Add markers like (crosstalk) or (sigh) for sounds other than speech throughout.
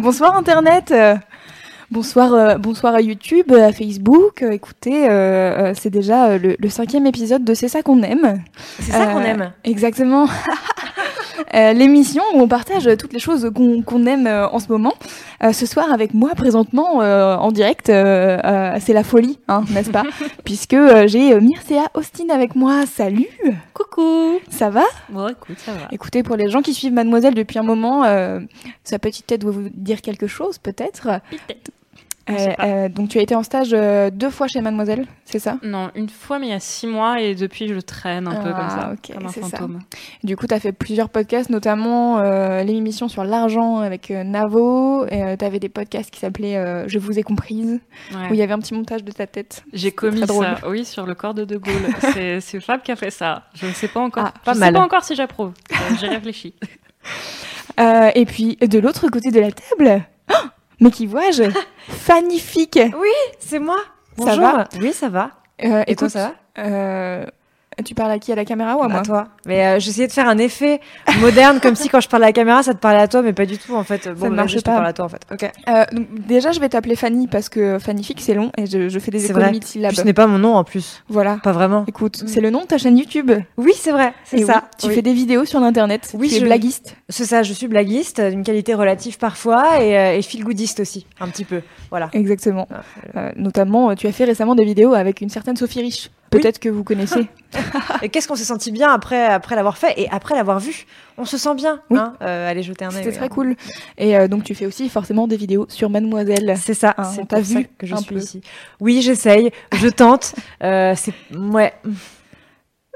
Bonsoir Internet Bonsoir, euh, bonsoir à YouTube, à Facebook. Euh, écoutez, euh, c'est déjà le, le cinquième épisode de C'est ça qu'on aime. C'est ça qu'on aime. Exactement. (laughs) Euh, L'émission où on partage toutes les choses qu'on aime euh, en ce moment. Euh, ce soir avec moi présentement euh, en direct, euh, euh, c'est la folie, hein, n'est-ce pas (laughs) Puisque euh, j'ai euh, Mircea Austin avec moi. Salut, Coucou. ça va Bon, écoute, ça va. Écoutez, pour les gens qui suivent Mademoiselle depuis un moment, euh, sa petite tête doit vous dire quelque chose, peut-être. Peut-être. Euh, euh, donc tu as été en stage euh, deux fois chez Mademoiselle, c'est ça? Non, une fois, mais il y a six mois, et depuis, je traîne un peu Ah, comme ça, ok, comme un c'est ça. fantôme. Du coup, tu as fait plusieurs podcasts, notamment euh, l'émission sur l'argent avec euh, Navo. Et tu avais des podcasts qui s'appelaient Je vous ai comprise, Ouais. où il y avait un petit montage de ta tête. J'ai commis ça, oui, sur le corps de De Gaulle. (laughs) c'est Fab qui a fait ça. Je ne sais pas encore. Ah, je pas sais pas encore si j'approuve. J'ai réfléchi. (laughs) Et puis, de l'autre côté de la table, oh, mais qui vois-je (laughs) Fannifique C'est moi. Ça Bonjour. va Oui, ça va. Euh, Et toi, écoute, ça va? euh, Tu parles à qui À la caméra ou à moi À toi. Mais euh, j'essayais de faire un effet moderne, comme si quand je parlais à la caméra, ça te parlait à toi, mais pas du tout en fait. Bon, ne marche je te pas. parle à toi en fait. Ok. Euh, donc, déjà, je vais t'appeler Fanny parce que Fannifique, c'est long et je, je fais des économies vrai. de syllabes. Puis ce n'est pas mon nom en plus. Voilà. Pas vraiment. Écoute, Mm. c'est le nom de ta chaîne YouTube. Oui, c'est vrai. C'est ça. oui, tu Oui. fais des vidéos sur l'internet. Oui, tu es je- blaguiste. C'est ça. Je suis blaguiste, d'une qualité relative parfois, et, euh, et feel goodiste aussi, un petit peu. Voilà. Exactement. Ah, Euh, notamment, tu as fait récemment des vidéos avec une certaine Sophie Rich. Peut-être que vous connaissez. (laughs) Et qu'est-ce qu'on s'est senti bien après, après l'avoir fait et après l'avoir vu? On se sent bien. Oui. Hein euh, allez jeter un œil. C'était très hein. cool. Et euh, donc, tu fais aussi forcément des vidéos sur Mademoiselle. C'est ça, Hein, c'est t'a pour ça vu que je suis peu. ici. Oui, j'essaye, je tente. (laughs) euh, c'est ouais.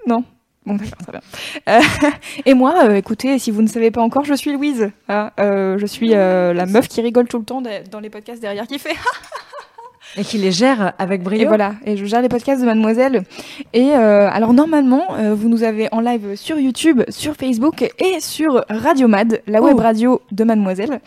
Non Bon, d'accord, très bien. Euh, (laughs) et moi, euh, écoutez, si vous ne savez pas encore, je suis Louise. hein. Euh, je suis la meuf qui rigole tout le temps de- dans les podcasts derrière, qui fait Et qui les gère avec brio. Et voilà, et je gère les podcasts de Mademoiselle. Et euh, alors normalement, euh, vous nous avez en live sur YouTube, sur Facebook et sur Radio Mad, la web Oh. radio de Mademoiselle.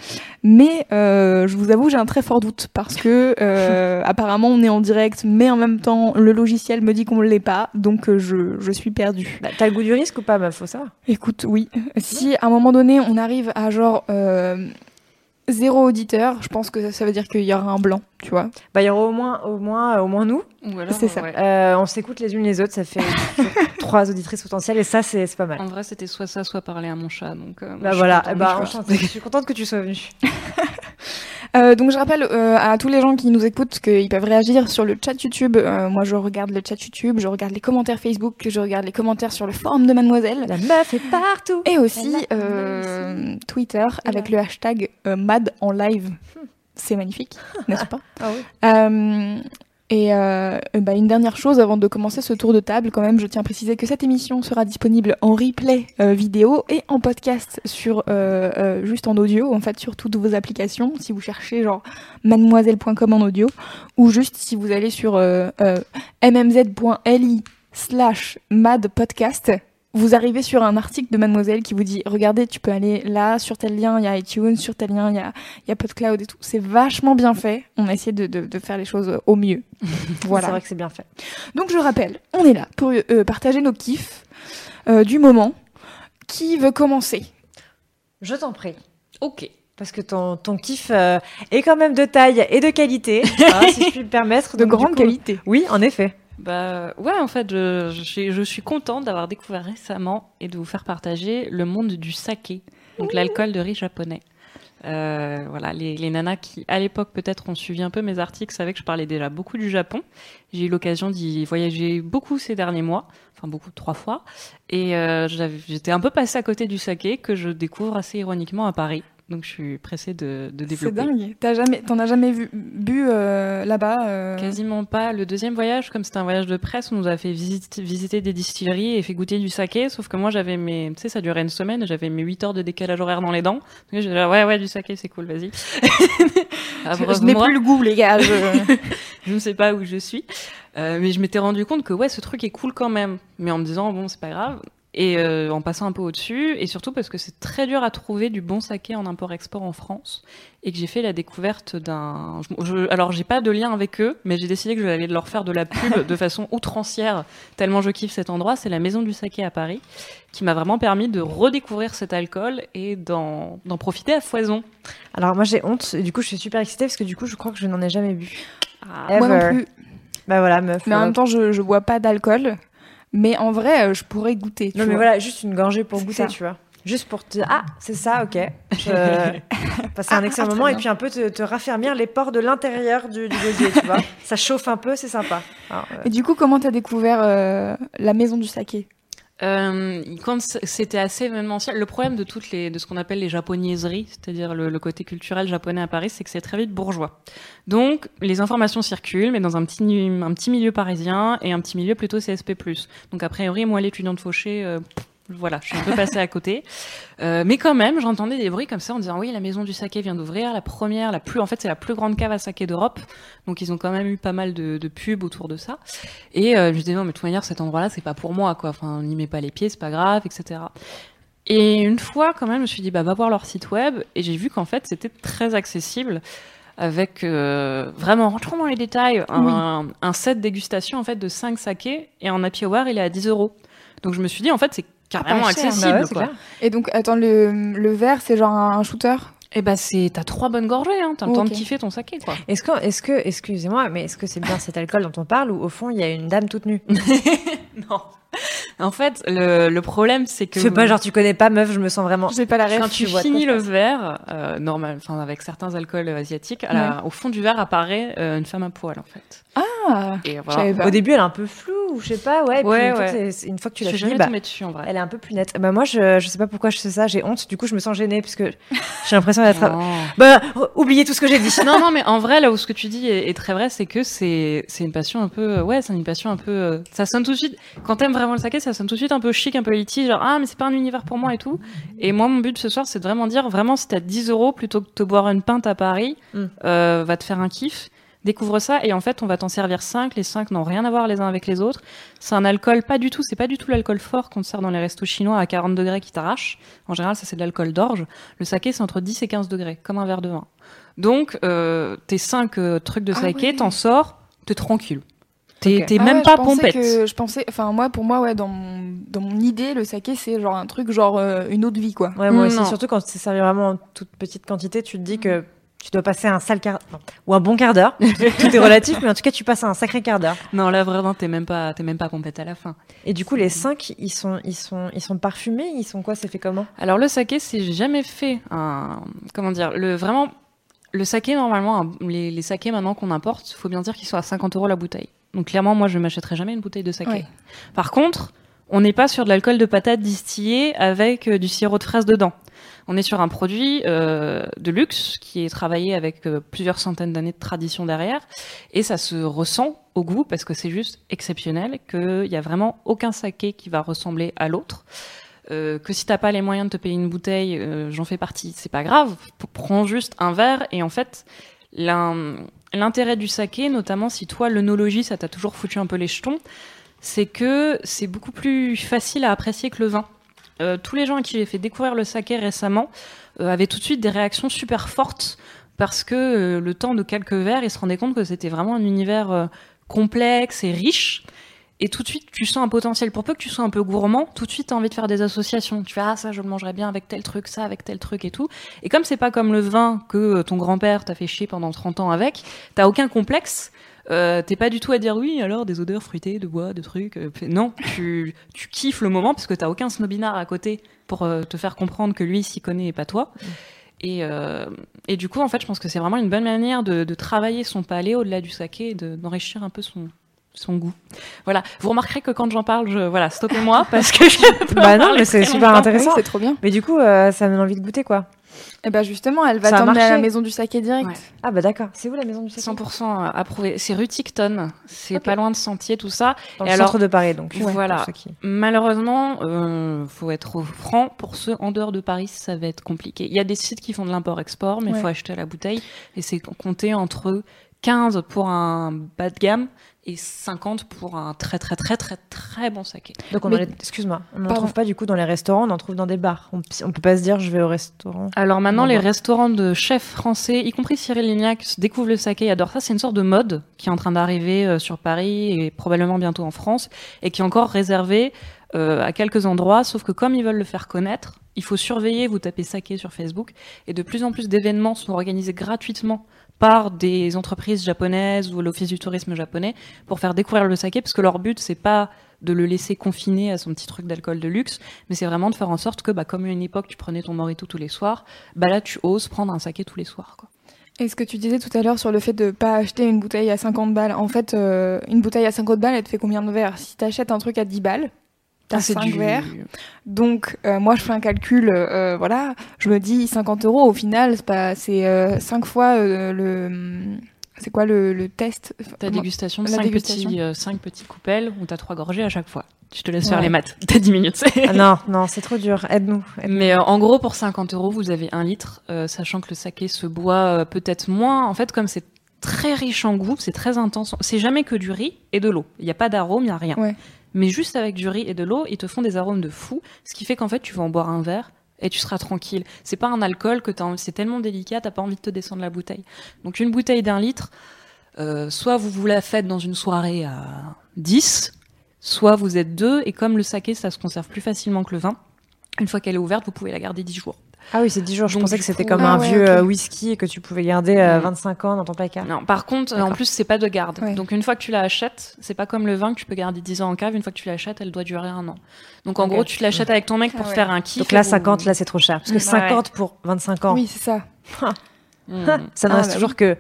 Mais euh, je vous avoue, j'ai un très fort doute parce que euh, (laughs) apparemment on est en direct, mais en même temps le logiciel me dit qu'on ne l'est pas, donc euh, je, je suis perdue. Bah, T'as le goût du risque ou pas, meuf Faut ça. Écoute, oui, si à un moment donné on arrive à genre euh, zéro auditeur, je pense que ça, ça veut dire qu'il y aura un blanc, tu vois. Bah, il y aura au moins, au moins, au moins nous. C'est ça. Euh, on s'écoute les unes les autres. Ça fait (laughs) trois auditrices potentielles et ça, c'est c'est pas mal. En vrai, c'était soit ça, soit parler à mon chat. Donc, euh, moi, Bah je suis voilà. bah. Je suis contente que tu sois venue. (laughs) Euh, donc je rappelle euh, à tous les gens qui nous écoutent qu'ils peuvent réagir sur le chat YouTube. Euh, moi je regarde le chat YouTube, je regarde les commentaires Facebook, je regarde les commentaires sur le forum de Mademoiselle. La meuf est partout. Et aussi euh, Twitter Et avec le hashtag euh, Mad en live. C'est magnifique, (laughs) n'est-ce pas? Ah oui. Et euh, bah, une dernière chose avant de commencer ce tour de table, quand même, je tiens à préciser que cette émission sera disponible en replay euh, vidéo et en podcast sur euh, euh, juste en audio, en fait, sur toutes vos applications. Si vous cherchez genre mademoiselle.com en audio, ou juste si vous allez sur euh, mmz.li slash madpodcast, vous arrivez sur un article de Mademoiselle qui vous dit regardez, tu peux aller là, sur tel lien, il y a iTunes, sur tel lien, il y a, y a PodCloud et tout. C'est vachement bien fait. On a essayé de, de, de faire les choses au mieux. (laughs) C'est voilà. vrai que c'est bien fait. Donc je rappelle, on est là pour euh, partager nos kiffs euh, du moment. Qui veut commencer? Je t'en prie. Ok. Parce que ton, ton kiff euh, est quand même de taille et de qualité, si je puis me permettre. (laughs) De Donc, grande coup- qualité. Oui, en effet. Bah ouais, en fait, je, je, suis, je suis contente d'avoir découvert récemment et de vous faire partager le monde du saké, donc l'alcool de riz japonais. Euh, voilà, les, les nanas qui, à l'époque, peut-être ont suivi un peu mes articles, savaient que je parlais déjà beaucoup du Japon. J'ai eu l'occasion d'y voyager beaucoup ces derniers mois, enfin beaucoup, trois fois. Et euh, j'avais- j'étais un peu passée à côté du saké que je découvre assez ironiquement à Paris. Donc je suis pressée de, de C'est développer. dingue. T'as jamais, t'en as jamais vu, bu euh, là-bas euh, Quasiment pas. Le deuxième voyage, comme c'était un voyage de presse, on nous a fait visiter, visiter des distilleries et fait goûter du saké. Sauf que moi, j'avais mes, tu sais, ça durait une semaine, j'avais mes 8 heures de décalage horaire dans les dents. Donc j'étais là, ouais, ouais, du saké, c'est cool, vas-y. (laughs) Je, n'ai plus le goût, les gars. je- (laughs) je ne sais pas où je suis. Euh, mais je m'étais rendu compte que ouais, ce truc est cool quand même. Mais en me disant, bon, c'est pas grave. Et euh, en passant un peu au-dessus, et surtout parce que c'est très dur à trouver du bon saké en import-export en France, et que j'ai fait la découverte d'un. je- je- alors j'ai pas de lien avec eux, mais j'ai décidé que je vais aller leur faire de la pub (laughs) de façon outrancière, tellement je kiffe cet endroit. C'est la Maison du Saké à Paris, qui m'a vraiment permis de redécouvrir cet alcool et d'en profiter à foison. Alors moi j'ai honte, et du coup je suis super excitée parce que du coup je crois que je n'en ai jamais bu. Ah, Moi non plus. Bah voilà meuf. Mais en euh, même temps, je, je bois pas d'alcool. Mais en vrai, euh, je pourrais goûter. tu non mais voilà, juste une gorgée pour goûter, ça. tu vois. Juste pour te dire, ah, c'est ça, ok. Je... (laughs) Passer un Ah, excellent ah, moment et puis un peu te, te raffermir les pores de l'intérieur du, du gosier, tu vois. (laughs) Ça chauffe un peu, c'est sympa. Alors, euh, Et du coup, comment t'as découvert euh, la maison du saké? Euh, quand c'était assez événementiel, le problème de toutes les, de ce qu'on appelle les japonaiseries, c'est-à-dire le, le côté culturel japonais à Paris, c'est que c'est très vite bourgeois. Donc, les informations circulent, mais dans un petit, un petit milieu parisien et un petit milieu plutôt CSP+. Donc, a priori, moi, l'étudiante fauchée, euh, voilà, je suis un peu passée à côté. Euh, mais quand même, j'entendais des bruits comme ça en disant oui, la maison du saké vient d'ouvrir, la première, la plus, en fait, c'est la plus grande cave à saké d'Europe. Donc, ils ont quand même eu pas mal de, de pubs autour de ça. Et euh, je me disais non, mais de toute manière, cet endroit-là, c'est pas pour moi, quoi. Enfin, on n'y met pas les pieds, c'est pas grave, etc. Et une fois, quand même, je me suis dit bah va voir leur site web, et j'ai vu qu'en fait, c'était très accessible. Avec euh, vraiment, rentrons dans les détails, un, un set dégustation en fait de 5 sakés et en happy hour il est à 10 euros. Donc je me suis dit en fait c'est carrément pas cher, accessible bah ouais, c'est quoi. clair. Et donc, attends, le, le verre, c'est genre un, shooter? Et bah c'est t'as trois bonnes gorgées, hein. t'as le temps de kiffer ton saké quoi. Est-ce que, est-ce que, excusez-moi, mais est-ce que c'est bien cet alcool dont on parle ou au fond il y a une dame toute nue? (laughs) Non. En fait le, le problème c'est que C'est pas genre tu connais pas meuf, je me sens vraiment. J'ai pas la ref. quand tu tu vois finis le verre, euh, normal, enfin avec certains alcools euh, asiatiques, la- au fond du verre apparaît euh, une femme à poil en fait. Ah, Et voilà. Au début elle est un peu floue ou je sais pas, ouais. et puis Ouais, une, fois ouais. que c'est- une fois que tu l'as fini, bah, tombée dessus en vrai. elle est un peu plus nette. Bah moi je, je sais pas pourquoi je fais ça, j'ai honte. Du coup je me sens gênée puisque j'ai l'impression d'être. Non. Bah oubliez tout ce que j'ai dit. non, non, mais en vrai, là où ce que tu dis est, est très vrai, c'est que c'est c'est une passion un peu, euh, ouais, c'est une passion un peu, euh, ça sonne tout de suite. Quand t'aimes vraiment le saké, ça sonne tout de suite un peu chic, un peu elitiste, genre ah mais c'est pas un univers pour moi et tout. Et moi, mon but ce soir, c'est de vraiment dire, vraiment, si t'as 10 euros plutôt que de te boire une pinte à Paris, Mm. euh, va te faire un kiff. Découvre ça et en fait on va t'en servir 5 les 5 n'ont rien à voir les uns avec les autres. C'est un alcool pas du tout c'est pas du tout l'alcool fort qu'on te sert dans les restos chinois à 40 degrés qui t'arrache en général ça c'est de l'alcool d'orge. Le saké c'est entre 10 et 15 degrés comme un verre de vin. Donc euh, tes 5 trucs de Ah saké t'en sors t'es tranquille. T'es Ok. t'es Ah même ouais, pas je pompette. que- je pensais, enfin moi, pour moi, ouais, dans mon, dans mon idée, le saké, c'est genre un truc, genre euh, une eau de vie, quoi. Ouais moi aussi Non. surtout quand c'est servi vraiment en toute petite quantité, tu te dis que tu dois passer un sale quart non, ou un bon quart d'heure. (laughs) tout est relatif, mais en tout cas tu passes un sacré quart d'heure. non là vraiment t'es même pas t'es même pas pompette à la fin Et du coup les cinq ils sont ils sont ils sont parfumés, ils sont quoi C'est fait comment? Alors le saké, c'est jamais fait un comment dire le vraiment le saké normalement un- les, les sakés maintenant qu'on importe, faut bien dire qu'ils sont à 50 euros la bouteille. Donc clairement moi je m'achèterai jamais une bouteille de saké. Ouais. Par contre, on n'est pas sur de l'alcool de patate distillé avec euh, du sirop de fraise dedans. On est sur un produit euh, de luxe qui est travaillé avec euh, plusieurs centaines d'années de tradition derrière, et ça se ressent au goût parce que c'est juste exceptionnel, qu'il n'y a vraiment aucun saké qui va ressembler à l'autre. Euh, que si t'as pas les moyens de te payer une bouteille, euh, j'en fais partie, c'est pas grave. Prends juste un verre et en fait, l'in- l'intérêt du saké, notamment si toi l'œnologie, ça t'a toujours foutu un peu les jetons, c'est que c'est beaucoup plus facile à apprécier que le vin. Euh, tous les gens à qui j'ai fait découvrir le saké récemment euh, avaient tout de suite des réactions super fortes parce que euh, le temps de quelques verres, ils se rendaient compte que c'était vraiment un univers complexe et riche. Et tout de suite, tu sens un potentiel. Pour peu que tu sois un peu gourmand, tout de suite, tu as envie de faire des associations. Tu fais, ah, ça, je le mangerais bien avec tel truc, ça, avec tel truc et tout. Et comme c'est pas comme le vin que ton grand-père t'a fait chier pendant 30 ans avec, t'as aucun complexe. Euh, t'es pas du tout à dire oui, alors des odeurs fruitées, de bois, de trucs. euh, non, tu, tu kiffes le moment parce que t'as aucun snobinard à côté pour euh, te faire comprendre que lui s'y connaît et pas toi. Et, euh, et du coup, en fait, je pense que c'est vraiment une bonne manière de, de travailler son palais au-delà du saké et de- d'enrichir un peu son, son goût. Voilà. Vous remarquerez que quand j'en parle, je, voilà, stoppez-moi (laughs) parce que je peux Bah non, mais c'est super longtemps. intéressant. Oui, c'est trop bien. Mais du coup, euh, ça me donne envie de goûter quoi. Et bah justement, elle va t'emmener à la maison du saké direct. Ouais. Ah bah d'accord. C'est où la maison du saké? 100% approuvé. C'est rue Ticton. C'est pas loin de Sentier, tout ça. Dans Et le alors- centre de Paris donc. Ouais. Voilà. qui- Malheureusement, euh, faut être franc, pour ceux en dehors de Paris, ça va être compliqué. Il y a des sites qui font de l'import-export, mais il Ouais. faut acheter à la bouteille. Et c'est compté entre 15 pour un bas de gamme et 50 pour un très très très très très bon saké. Donc on est- excuse-moi, on n'en trouve pas du coup dans les restaurants, on en trouve dans des bars. On, on peut pas se dire je vais au restaurant. Alors maintenant, les bah. restaurants de chefs français, y compris Cyril Lignac, se découvrent le saké et adorent ça. C'est une sorte de mode qui est en train d'arriver euh, sur Paris et probablement bientôt en France et qui est encore réservé euh, à quelques endroits. Sauf que comme ils veulent le faire connaître, il faut surveiller. Vous tapez saké sur Facebook et de plus en plus d'événements sont organisés gratuitement par des entreprises japonaises ou l'office du tourisme japonais pour faire découvrir le saké parce que leur but c'est pas de le laisser confiner à son petit truc d'alcool de luxe, mais c'est vraiment de faire en sorte que, bah, comme à une époque, tu prenais ton morito tous les soirs, bah là, tu oses prendre un saké tous les soirs. Quoi. Et ce que tu disais tout à l'heure sur le fait de pas acheter une bouteille à 50 balles, en fait, euh, une bouteille à 50 balles, elle te fait combien de verres? Si t'achètes un truc à 10 balles, t'as Ah, c'est 5 du- verres. Donc, euh, moi, je fais un calcul, euh, voilà, je me dis 50 euros, au final, c'est pas, c'est 5 fois euh, le. C'est quoi le, le test? Ta dégustation de La 5 dégustation. petits, euh, cinq petits coupelles où t'as 3 gorgées à chaque fois. Je te laisse Ouais. faire les maths. (laughs) T'as 10 minutes. Ah non, non, c'est trop dur. Aide-nous. aide-nous. Mais euh, en gros, pour 50 euros, vous avez un litre, euh, sachant que le saké se boit euh, peut-être moins. En fait, comme c'est très riche en goût, c'est très intense. C'est jamais que du riz et de l'eau. Il n'y a pas d'arôme, il n'y a rien. Ouais. Mais juste avec du riz et de l'eau, ils te font des arômes de fou, ce qui fait qu'en fait, tu vas en boire un verre et tu seras tranquille. C'est pas un alcool que c'est tellement délicat, t'as pas envie de te descendre la bouteille. Donc une bouteille d'un litre, euh, soit vous vous la faites dans une soirée à 10, soit vous êtes deux, et comme le saké, ça se conserve plus facilement que le vin, une fois qu'elle est ouverte, vous pouvez la garder 10 jours. Ah oui, c'est 10 jours. Je Donc, pensais que c'était coup- comme Ah un ouais, vieux euh, whisky et que tu pouvais garder euh, Mm. 25 ans dans ton placard. Non, par contre, euh, en plus, c'est pas de garde. Ouais. Donc, une fois que tu l'achètes, c'est pas comme le vin que tu peux garder 10 ans en cave. Une fois que tu l'achètes, elle doit durer un an. Donc, en gros, tu l'achètes avec ton mec pour Ah ouais. faire un kiff. Donc là, et vous- 50, là, c'est trop cher. Parce que Ouais. 50 pour 25 ans, Oui, c'est ça. (laughs) Mmh. ça ne Ah, reste bah toujours que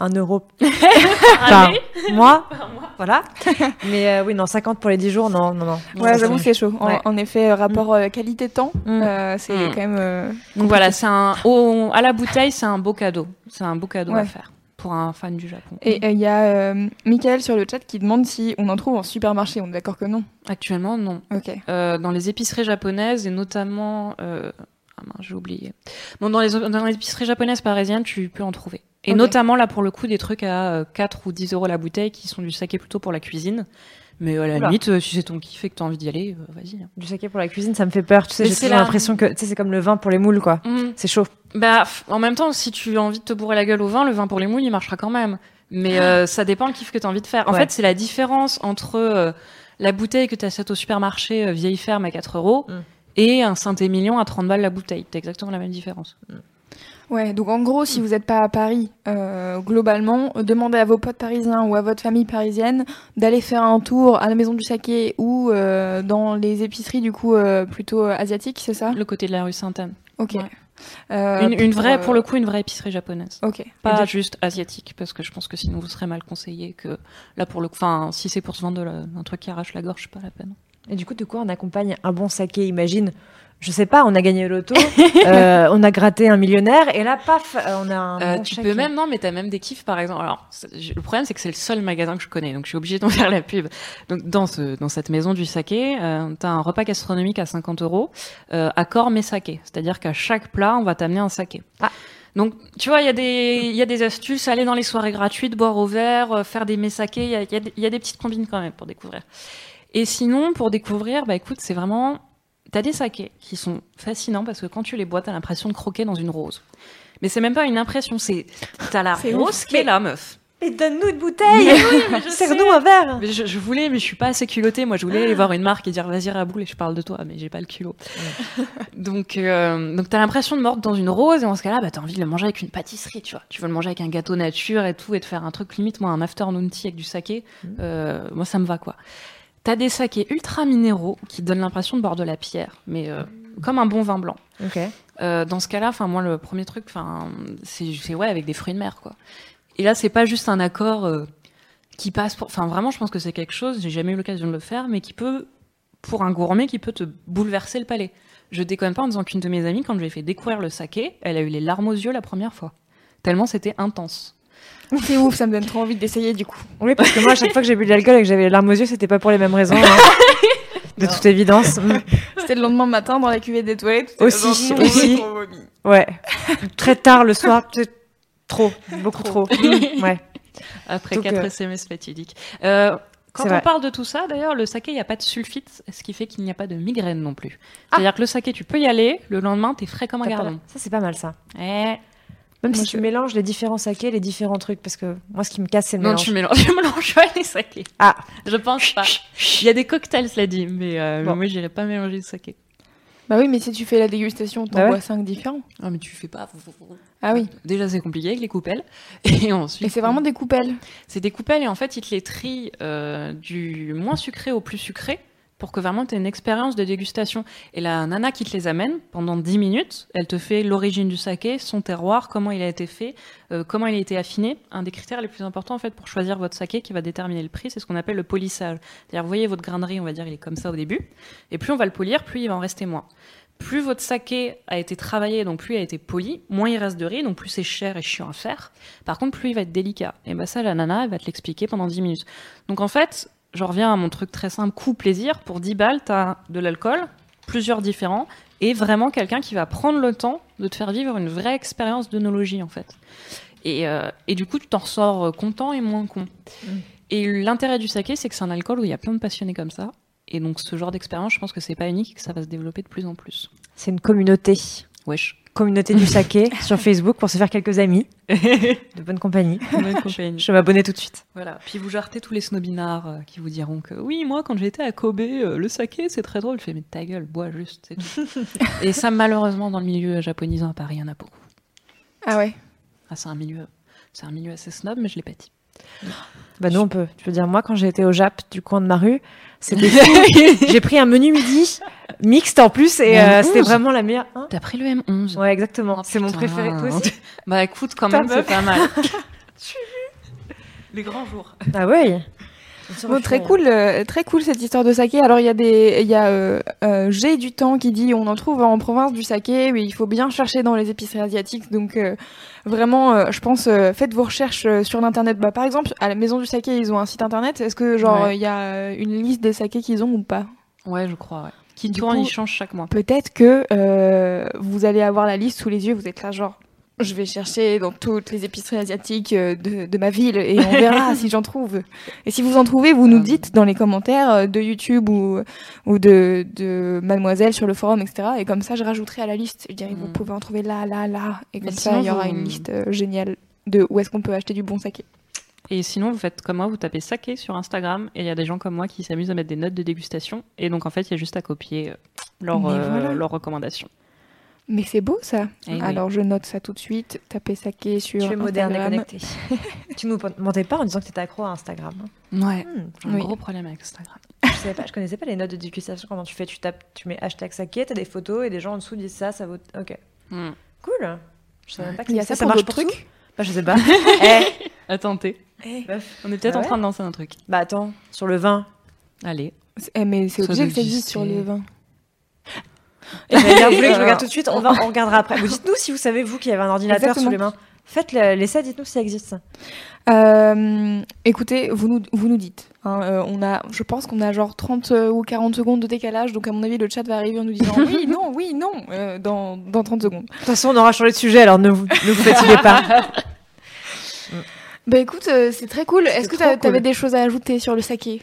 1 euro (laughs) par mais- mois. Voilà. (laughs) Mais euh, oui, non, 50 pour les 10 jours, non, non, non. Ouais, j'avoue, c'est- c'est chaud. En, Ouais. en effet, euh, rapport euh, qualité-temps, Mm. euh, c'est Mm. quand même. euh, Donc voilà, c'est un au- à la bouteille, c'est un beau cadeau. C'est un beau cadeau à faire pour un fan du Japon. Et il y a euh, Michael sur le chat qui demande si on en trouve en supermarché. On est d'accord que non Actuellement, non. Ok. Euh, dans les épiceries japonaises et notamment, euh, ah mince, j'ai oublié. Bon, dans les dans les épiceries japonaises parisiennes, tu peux en trouver. Et notamment là pour le coup des trucs à euh, 4 ou 10 euros la bouteille qui sont du saké plutôt pour la cuisine. Mais euh, à la Oula. limite, euh, si c'est ton kiff et que t'as envie d'y aller, euh, vas-y. hein. Du saké pour la cuisine, ça me fait peur. Tu sais, j'ai toujours l'impression que tu sais, c'est comme le vin pour les moules, quoi. Mm. C'est chaud. Bah, en même temps, si tu as envie de te bourrer la gueule au vin, le vin pour les mouilles, il marchera quand même. Mais euh, ça dépend le kiff que tu as envie de faire. En Ouais. fait, c'est la différence entre euh, la bouteille que tu achètes au supermarché euh, vieille ferme à 4 euros Mm. et un Saint-Émilion à 30 balles la bouteille. C'est exactement la même différence. Ouais, donc en gros, si vous n'êtes pas à Paris, euh, globalement, demandez à vos potes parisiens ou à votre famille parisienne d'aller faire un tour à la maison du saké ou euh, dans les épiceries du coup euh, plutôt asiatiques, c'est ça? Le côté de la rue Sainte-Anne. Ok. Ouais. Euh, une, une vraie, euh, pour le coup, une vraie épicerie japonaise. Ok. Pas juste asiatique, parce que je pense que sinon vous serez mal conseillé que là, pour le coup, enfin, si c'est pour se vendre de la- un truc qui arrache la gorge, pas la peine. Et du coup, de quoi on accompagne un bon saké? Imagine, je sais pas, on a gagné le loto, (laughs) euh, on a gratté un millionnaire, et là, paf, euh, on a un Euh, bon tu peux même, non, mais t'as même des kiffs, par exemple. Alors, le problème, c'est que c'est le seul magasin que je connais, donc je suis obligée d'en (laughs) faire la pub. Donc, dans ce, dans cette maison du saké, euh, t'as un repas gastronomique à 50 euros, euh, accord mais saké. C'est-à-dire qu'à chaque plat, on va t'amener un saké. Ah. Donc, tu vois, il y a des, il y a des astuces, aller dans les soirées gratuites, boire au verre, euh, faire des mets sakés, il y a, il y a des- il y a des petites combines quand même pour découvrir. Et sinon, pour découvrir, bah écoute, c'est vraiment, t'as des sakés qui sont fascinants parce que quand tu les bois, t'as l'impression de croquer dans une rose. Mais c'est même pas une impression, c'est, t'as la rose ouf. qui est là, meuf. Mais donne-nous une bouteille (laughs) je Serre-nous un verre Mais je, je voulais, mais je suis pas assez culottée. Moi, je voulais aller voir une marque et dire vas-y Raboul et je parle de toi, mais j'ai pas le culot. (laughs) donc, euh, donc t'as l'impression de mordre dans une rose et en ce cas-là, bah t'as envie de le manger avec une pâtisserie, tu vois. Tu veux le manger avec un gâteau nature et tout et de faire un truc limite moi un afternoon tea avec du saké. Euh, moi, ça me va quoi. T'as des sakés ultra minéraux qui donnent l'impression de boire de la pierre, mais euh, comme un bon vin blanc. Euh, dans ce cas-là, enfin moi le premier truc, enfin c'est ouais avec des fruits de mer quoi. Et là c'est pas juste un accord euh, qui passe pour. Enfin, vraiment, je pense que c'est quelque chose, j'ai jamais eu l'occasion de le faire, mais qui peut, pour un gourmet, qui peut te bouleverser le palais. Je déconne pas en disant qu'une de mes amies, quand je lui ai fait découvrir le saké, elle a eu les larmes aux yeux la première fois. Tellement c'était intense. C'est ouf, ça me donne trop envie d'essayer du coup. Oui, parce que moi, à chaque fois que j'ai bu de l'alcool et que j'avais les larmes aux yeux, c'était pas pour les mêmes raisons. hein. (laughs) De toute évidence. Mm. C'était le lendemain matin dans la cuvée des toilettes. Aussi, Genre, aussi. trop. Ouais. Très tard le soir, peut-être trop, beaucoup trop. Mm, (laughs) Ouais. Après Donc, 4 euh, SMS fatidiques. Euh, quand on vrai. parle de tout ça, d'ailleurs, le saké, il n'y a pas de sulfite, ce qui fait qu'il n'y a pas de migraine non plus. Ah. C'est-à-dire que le saké, tu peux y aller, le lendemain, t'es frais comme un gardon. Ça, c'est pas mal ça. Eh, Même Moi, si je- tu mélanges les différents sakés, les différents trucs, parce que moi, ce qui me casse, c'est le Non, mélange. tu mélanges, (laughs) tu mélanges pas les sakés. Ah. Je pense pas. Il y a des cocktails, cela dit, mais, euh, Bon. mais moi, j'irais pas mélanger le saké. Bah oui, mais si tu fais la dégustation, t'en Bah ouais. bois 5 différents. Ah, mais tu fais pas. Ah oui. Déjà, c'est compliqué avec les coupelles. (laughs) Et ensuite. Et c'est vraiment des coupelles. C'est des coupelles et en fait, ils te les trient euh, du moins sucré au plus sucré pour que vraiment tu aies une expérience de dégustation. Et la nana qui te les amène pendant 10 minutes, elle te fait l'origine du saké, son terroir, comment il a été fait, euh, comment il a été affiné. Un des critères les plus importants en fait pour choisir votre saké qui va déterminer le prix, c'est ce qu'on appelle le polissage. C'est-à-dire, vous voyez votre grainerie, on va dire, il est comme ça au début. Et plus on va le polir, plus il va en rester moins. Plus votre saké a été travaillé, donc plus il a été poli, moins il reste de riz, donc plus c'est cher et chiant à faire. Par contre, plus il va être délicat. Et bah ça, la nana, elle va te l'expliquer pendant 10 minutes. Donc en fait, je reviens à mon truc très simple, coût plaisir. Pour 10 balles, t'as de l'alcool, plusieurs différents, et vraiment quelqu'un qui va prendre le temps de te faire vivre une vraie expérience d'œnologie en fait. Et, euh, et du coup, tu t'en ressors euh, content et moins con. Et l'intérêt du saké, c'est que c'est un alcool où il y a plein de passionnés comme ça. Et donc ce genre d'expérience, je pense que c'est pas unique et que ça va se développer de plus en plus. C'est une communauté. Wesh. Communauté du saké (laughs) sur Facebook pour se faire quelques amis (laughs) de bonne compagnie. Bonne compagnie. Je vais m'abonner tout de suite. Voilà. Puis vous jartez tous les snobinards euh, qui vous diront que oui, moi quand j'étais à Kobe, euh, le saké c'est très drôle. Je fais mais ta gueule, bois juste, tout. (laughs) Et ça malheureusement dans le milieu japonisant à Paris, il y en a beaucoup. Ah ouais. Ah, c'est un milieu, c'est un milieu assez snob, mais je l'ai pas dit. Bah nous on peut. Je veux dire moi quand j'ai été au Jap du coin de ma rue, c'était fou. (laughs) j'ai pris un menu midi mixte en plus et euh, onze. c'était vraiment la meilleure. Hein T'as pris le M11 ouais exactement. Oh, c'est mon préféré. Toi aussi Bah écoute, quand Ta même, c'est pas mal. (laughs) Les grands jours. Ah ouais. Bon, très cool, euh, très cool cette histoire de saké. Alors il y a des, il y a euh, euh, J'ai du temps qui dit on en trouve en province du saké, mais il faut bien chercher dans les épiceries asiatiques. Donc euh, vraiment, euh, je pense, euh, faites vos recherches euh, sur l'internet. Bah par exemple, à la maison du saké, ils ont un site internet. Est-ce que genre Ouais. il y a euh, une liste des sakés qu'ils ont ou pas? Ouais, je crois, ouais. Qui Du tourne, coup- il change chaque mois. Peut-être que euh, vous allez avoir la liste sous les yeux. Vous êtes là genre. Je vais chercher dans toutes les épiceries asiatiques euh, de, de ma ville et on verra (laughs) si j'en trouve. Et si vous en trouvez, vous nous Euh. dites dans les commentaires euh, de YouTube ou, ou de, de Mademoiselle sur le forum, etc. Et comme ça, je rajouterai à la liste. Je dirais, vous Mm. pouvez en trouver là, là, là. Et comme ça, il y aura vous- une liste géniale de où est-ce qu'on peut acheter du bon saké. Et sinon, vous faites comme moi, vous tapez saké sur Instagram et il y a des gens comme moi qui s'amusent à mettre des notes de dégustation. Et donc, en fait, il y a juste à copier euh, leurs recommandations. Mais c'est beau ça. Eh oui. Alors je note ça tout de suite. Tapez saké sur Tu es moderne et (laughs) tu nous mentais pas en disant que tu étais accro à Instagram. Ouais. Hmm, J'ai un Oui. gros problème avec Instagram. je savais pas, je connaissais pas les notes de dégustation. Comment tu fais? Tu tapes, tu mets hashtag saké, t'as des photos et des gens en dessous disent ça, ça vaut. Ok, Hmm. cool. Je savais même pas que Il y a ça, ça ça pour marche pour trucs? Bah je sais pas. (laughs) Eh, Attends, t'es- meuf. on est peut-être Ah en ouais train de lancer un truc. Bah attends, sur le vin. Allez. Eh, mais c'est obligé que ça existe sur le vin. (laughs) Et vous voulez que je regarde tout de suite On va, on regardera après. Vous dites-nous si vous savez vous qui avez un ordinateur Exactement. sous les mains. Faites le- l'essai, dites-nous si ça existe. Euh, écoutez, vous nous, vous nous dites. hein, euh, on a, je pense qu'on a genre 30 euh, ou 40 secondes de décalage, donc à mon avis, le chat va arriver en nous disant (laughs) oui, non, oui, non, euh, dans, dans 30 secondes. De toute façon, on aura changé de sujet, alors ne vous, ne vous fatiguez pas. (laughs) Bah écoute, c'est très cool. Est-ce que cool. t'avais des choses à ajouter sur le saké?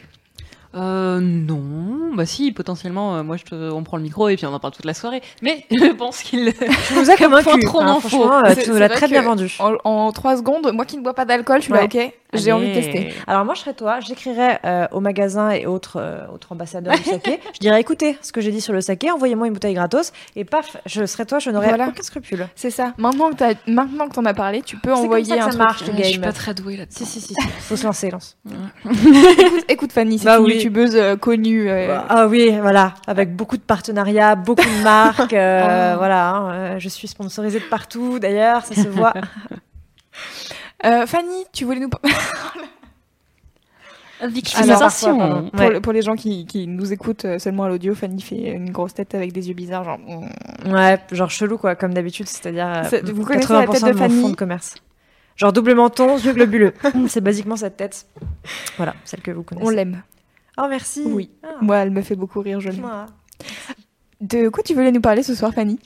Euh, non. Bah si, potentiellement, euh, moi, je te... on prend le micro et puis on en parle toute la soirée. Mais (laughs) je pense qu'il... Tu nous as convaincu. Trop hein, d'infos. franchement, euh, tu nous l'as très bien vendu. en, en 3 secondes, moi qui ne bois pas d'alcool, je suis là, ok, j'ai envie de tester. Alors moi, je serais toi, j'écrirais euh, au magasin et autres, euh, autres ambassadeurs du saké. (laughs) Je dirais, écoutez, ce que j'ai dit sur le saké, envoyez-moi une bouteille gratos. Et paf, je serais toi, je n'aurais Voilà. aucun scrupule. C'est ça. Maintenant que t'as, maintenant que t'en as parlé, tu peux comme envoyer ça que un ça truc. marche. Je te je suis game. pas très douée là-dessus. Si, si, si. Faut se lancer, lance. écoute, écoute, Fanny, c'est Bah une oui. youtubeuse euh, connue. euh, Ah oui, voilà, avec beaucoup de partenariats, beaucoup de marques, euh, (laughs) Oh. voilà. hein, je suis sponsorisée de partout, d'ailleurs, ça se voit. (laughs) Euh, Fanny, tu voulais nous. (laughs) Victimisation. Alors, parfois, Pour, Ouais. pour les gens qui, qui nous écoutent euh, seulement à l'audio, Fanny fait une grosse tête avec des yeux bizarres, genre. mm. Ouais, genre chelou quoi, comme d'habitude, c'est-à-dire euh, vous connaissez la 80% tête de Fanny fond de commerce. Genre double menton, yeux globuleux. (laughs) c'est basiquement cette tête. Voilà, celle que vous connaissez. On l'aime. Oh merci. Oui. Ah. Moi, elle me fait beaucoup rire, je l'aime. Ah. De quoi tu voulais nous parler ce soir, Fanny?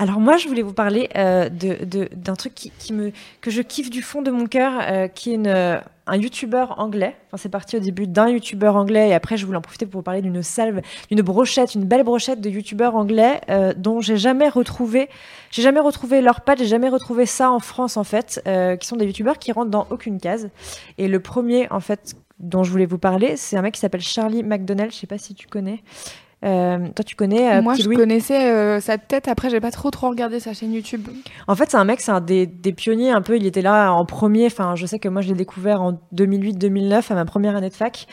Alors moi, je voulais vous parler euh, de d'un truc qui, me que je kiffe du fond de mon cœur, euh, qui est euh, un youtubeur anglais. Enfin, c'est parti au début d'un youtubeur anglais et après, je voulais en profiter pour vous parler d'une salve, d'une brochette, une belle brochette de youtubeurs anglais dont j'ai jamais retrouvé, j'ai jamais retrouvé leur patte, j'ai jamais retrouvé ça en France en fait, qui sont des youtubeurs qui rentrent dans aucune case. Et le premier en fait dont je voulais vous parler, c'est un mec qui s'appelle Charlie McDonnell. Je sais pas si tu connais. Euh, toi, tu connais euh, Moi, Petit je Louis connaissais euh, sa tête. Après, j'ai pas trop trop regardé sa chaîne YouTube. En fait, c'est un mec, c'est un des, des pionniers un peu. Il était là en premier. Enfin, je sais que moi, je l'ai découvert en 2008-2009 à ma première année de fac.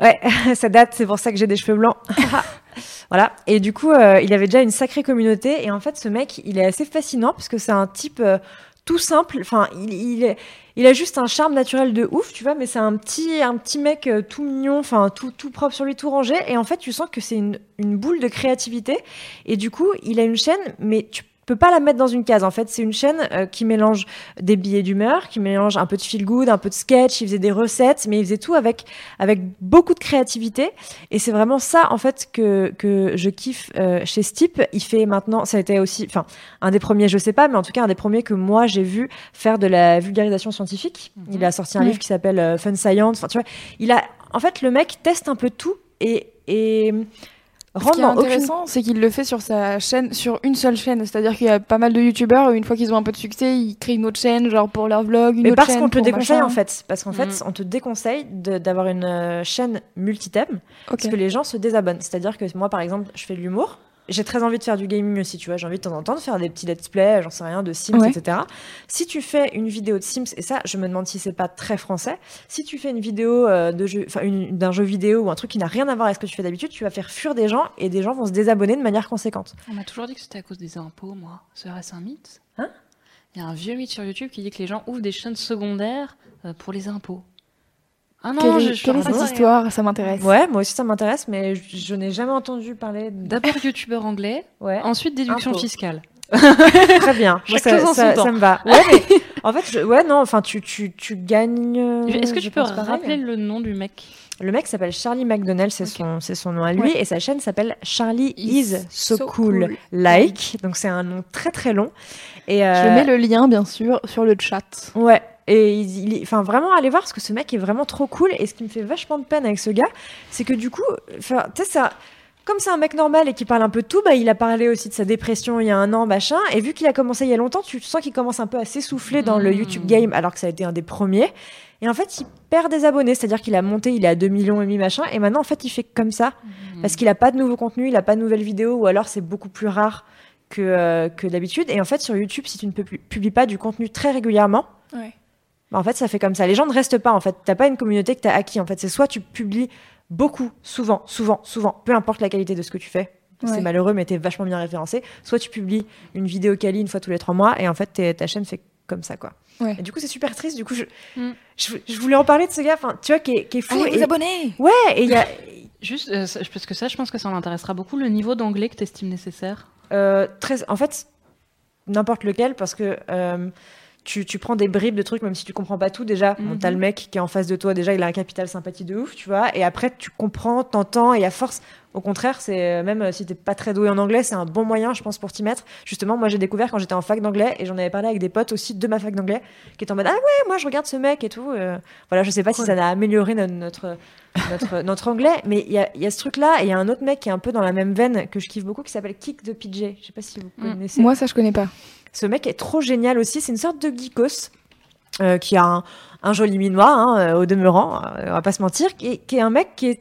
Ouais, (laughs) ça date. C'est pour ça que j'ai des cheveux blancs. (laughs) voilà. Et du coup, euh, il avait déjà une sacrée communauté. Et en fait, ce mec, il est assez fascinant parce que c'est un type euh, tout simple. Enfin, il, il, il a juste un charme naturel de ouf, tu vois. Mais c'est un petit, un petit mec euh, tout mignon, enfin tout, tout propre sur lui, tout rangé. Et en fait, tu sens que c'est une, une boule de créativité. Et du coup, il a une chaîne, mais tu peux pas la mettre dans une case. En fait, c'est une chaîne euh, qui mélange des billets d'humeur, qui mélange un peu de feel good, un peu de sketch. Il faisait des recettes, mais il faisait tout avec avec beaucoup de créativité. Et c'est vraiment ça, en fait, que que je kiffe euh, chez type. Il fait maintenant, ça a été aussi, enfin, un des premiers, je sais pas, mais en tout cas un des premiers que moi j'ai vu faire de la vulgarisation scientifique. Il a sorti un livre qui s'appelle euh, Fun Science. Enfin, tu vois, il a, en fait, le mec teste un peu tout et et Aucune intéressant, c'est qu'il le fait sur sa chaîne, sur une seule chaîne. C'est-à-dire qu'il y a pas mal de youtubeurs, une fois qu'ils ont un peu de succès, ils créent une autre chaîne, genre pour leur vlog, une Mais autre parce qu'on te déconseille machin. en fait. Parce qu'en fait, Mm. on te déconseille d'avoir une euh, chaîne multithème Ok. parce que les gens se désabonnent. C'est-à-dire que moi, par exemple, je fais de l'humour. J'ai très envie de faire du gaming aussi, tu vois. J'ai envie de temps en temps de faire des petits let's play, j'en sais rien, de Sims, Ouais. etc. Si tu fais une vidéo de Sims, et ça, je me demande si c'est pas très français, si tu fais une vidéo euh, de jeu, d'un jeu vidéo ou un truc qui n'a rien à voir avec ce que tu fais d'habitude, tu vas faire fuir des gens et des gens vont se désabonner de manière conséquente. On m'a toujours dit que c'était à cause des impôts, moi. Serait-ce un mythe? Hein? Il y a un vieux mythe sur YouTube qui dit que les gens ouvrent des chaînes secondaires euh, pour les impôts. Ah non, Quelle, je, est- je quelle est cette histoire? Ça m'intéresse. Ouais, moi aussi ça m'intéresse, mais je, je n'ai jamais entendu parler. de... D'abord youtubeur anglais, Ouais. ensuite déduction fiscale. (laughs) Très bien. Moi, ça, chose en ça- son temps. ça me va. Ouais, mais en fait, je- ouais, non, enfin, tu, tu, tu gagnes. euh, Est-ce que tu peux rappeler le nom du mec? Le mec s'appelle Charlie McDonnell, c'est Ok. son, c'est son nom à lui, Ouais. et sa chaîne s'appelle Charlie Is is so, so cool, cool. like. Donc c'est un nom très très long. Et euh, Je mets le lien, bien sûr, sur le chat. Ouais. Et il, enfin vraiment allez voir parce que ce mec est vraiment trop cool. Et ce qui me fait vachement de peine avec ce gars, c'est que du coup, enfin, tu sais ça. Comme c'est un mec normal et qui parle un peu de tout, bah, il a parlé aussi de sa dépression il y a un an, machin. Et vu qu'il a commencé il y a longtemps, tu sens qu'il commence un peu à s'essouffler dans le Mm. YouTube game, alors que ça a été un des premiers. Et en fait, il perd des abonnés, c'est-à-dire qu'il a monté, il est à 2 millions et demi, machin. Et maintenant, en fait, il fait comme ça parce qu'il a pas de nouveaux contenus, il a pas de nouvelles vidéos, ou alors c'est beaucoup plus rare que, euh, que d'habitude. Et en fait, sur YouTube, si tu ne pu- publies pas du contenu très régulièrement, Ouais. Bah, en fait, ça fait comme ça. Les gens ne restent pas, en fait. T'as pas une communauté que t'as acquis. En fait, c'est soit tu publies beaucoup, souvent, souvent, souvent, peu importe la qualité de ce que tu fais. C'est Ouais. malheureux, mais t'es vachement bien référencé. Soit tu publies une vidéo quali une fois tous les trois mois, et en fait, ta chaîne fait comme ça, quoi. Ouais. Et du coup, c'est super triste. Du coup, je, Mm. je, je voulais en parler de ce gars, enfin, tu vois, qui est, qui est fou. Allez et- vous abonner Ouais, et il y a, (laughs) Juste, euh, ça- parce que ça, je pense que ça l'intéressera beaucoup, le niveau d'anglais que tu estimes nécessaire. Euh, très, en fait, n'importe lequel, parce que euh, tu, tu prends des bribes de trucs, même si tu comprends pas tout. Déjà, Mhm. t'as le mec qui est en face de toi, déjà, il a un capital sympathie de ouf, tu vois. Et après, tu comprends, t'entends, et à force, au contraire, c'est euh, même euh, si t'es pas très doué en anglais, c'est un bon moyen, je pense, pour t'y mettre. Justement, moi, j'ai découvert quand j'étais en fac d'anglais, et j'en avais parlé avec des potes aussi de ma fac d'anglais, qui étaient en mode Ah ouais, moi, je regarde ce mec et tout. euh. voilà, je sais pas si ça n'a amélioré no- notre, notre, (laughs) notre anglais, mais il y a, y a ce truc-là, et il y a un autre mec qui est un peu dans la même veine que je kiffe beaucoup, qui s'appelle Kick de PJ. Je sais pas si vous Mm. connaissez. Moi, ça, je connais pas. Ce mec est trop génial aussi. C'est une sorte de geekos euh, qui a un, un joli minois, hein, euh, au demeurant, euh, on va pas se mentir, qui est, qui est un mec qui est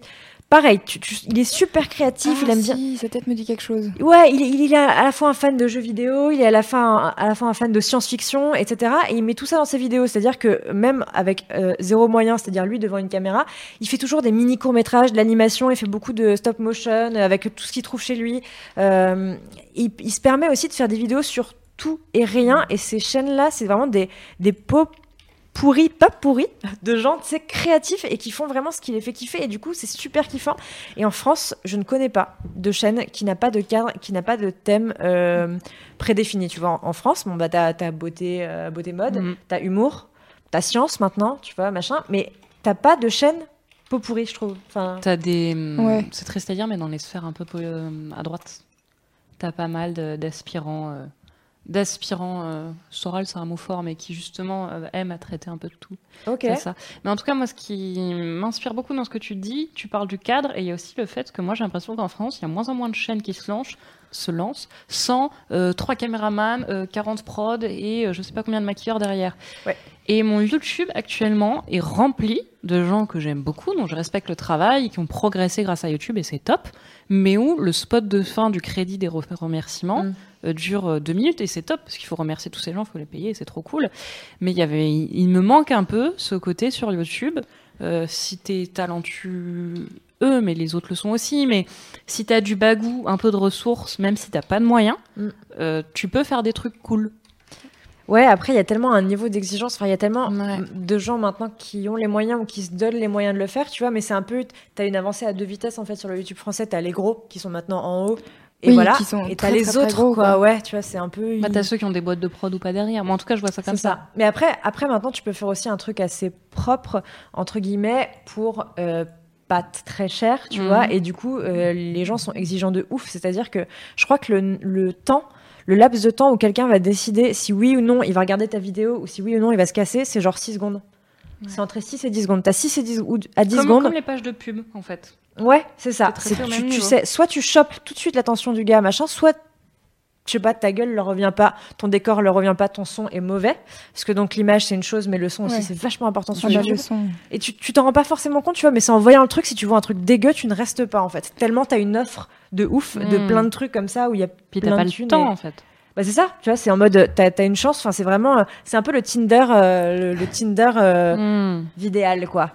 pareil. tu- tu- il est super créatif, il Ah, aime bien. sa tête me dit quelque chose. Ouais, il est, il est à la fois un fan de jeux vidéo, il est à la fin, à la fois un fan de science-fiction, etc. Et il met tout ça dans ses vidéos. C'est-à-dire que même avec euh, zéro moyen, c'est-à-dire lui devant une caméra, il fait toujours des mini courts-métrages, de l'animation, il fait beaucoup de stop motion avec tout ce qu'il trouve chez lui. Euh, il, il se permet aussi de faire des vidéos sur tout et rien. Et ces chaînes-là, c'est vraiment des, des pots pourris, pas pourris, de gens, tu sais, créatifs et qui font vraiment ce qui les fait kiffer. Et du coup, c'est super kiffant. Et en France, je ne connais pas de chaîne qui n'a pas de cadre, qui n'a pas de thème euh, prédéfini. Tu vois, en France, bon, bah, t'as, beauté, euh, beauté mode, Mhm. t'as humour, t'as science maintenant, tu vois, machin. Mais t'as pas de chaîne pot pourri, je trouve. Enfin, T'as des. Ouais. C'est triste à dire, mais dans les sphères un peu euh, à droite, t'as pas mal de- d'aspirants. euh, d'aspirants, euh, Soral c'est un mot fort, mais qui justement euh, aiment à traiter un peu de tout. ok. C'est ça. Mais en tout cas, moi, ce qui m'inspire beaucoup dans ce que tu dis, tu parles du cadre, et il y a aussi le fait que moi, j'ai l'impression qu'en France, il y a moins en moins de chaînes qui se lancent, se lancent sans euh, trois caméramans, euh, 40 prods et euh, je sais pas combien de maquilleurs derrière. Ouais. Et mon YouTube actuellement est rempli de gens que j'aime beaucoup, dont je respecte le travail, qui ont progressé grâce à YouTube et c'est top, mais où le spot de fin du crédit des re- remerciements Mm. euh, dure euh, deux minutes et c'est top parce qu'il faut remercier tous ces gens, il faut les payer et c'est trop cool. Mais il y avait, il me manque un peu ce côté sur YouTube. Euh, si t'es talentueux, mais les autres le sont aussi, mais si t'as du bagou, un peu de ressources, même si t'as pas de moyens, Mm. euh, tu peux faire des trucs cool. Ouais, après, il y a tellement un niveau d'exigence. Enfin, il y a tellement Ouais. de gens maintenant qui ont les moyens ou qui se donnent les moyens de le faire, tu vois. Mais c'est un peu. T'as une avancée à deux vitesses, en fait, sur le YouTube français. T'as les gros qui sont maintenant en haut. Et Oui, voilà. qui sont et t'as les très, autres, gros, quoi. quoi. Ouais, tu vois, c'est un peu. Bah, t'as ceux qui ont des boîtes de prod ou pas derrière. Moi, en tout cas, je vois ça comme ça. Mais après, après, maintenant, tu peux faire aussi un truc assez propre, entre guillemets, pour euh, très cher, tu Mhm. vois. Et du coup, euh, les gens sont exigeants de ouf. C'est-à-dire que je crois que le, le temps, le laps de temps où quelqu'un va décider si oui ou non il va regarder ta vidéo ou si oui ou non il va se casser, c'est genre 6 secondes. Ouais. C'est entre 6 et 10 secondes. T'as 6 et 10 ou à 10 Comme, secondes. comme les pages de pub, en fait. Ouais, c'est ça. C'est tu, tu sais, soit tu chopes tout de suite l'attention du gars, machin, soit je sais pas, ta gueule leur revient pas, ton décor leur revient pas, ton son est mauvais. Parce que donc l'image c'est une chose, mais le son aussi c'est vachement important sur Ah bah, YouTube. le son. Et tu tu t'en rends pas forcément compte, tu vois, mais c'est en voyant le truc, si tu vois un truc dégueu, tu ne restes pas en fait. Tellement t'as une offre de ouf, de Mm. plein de trucs comme ça où il y a Puis plein t'as pas de le temps, et- en fait. Bah c'est ça, tu vois, c'est en mode t'as as une chance. Enfin c'est vraiment, euh, c'est un peu le Tinder, euh, le, le Tinder euh, Mm. vidéal quoi.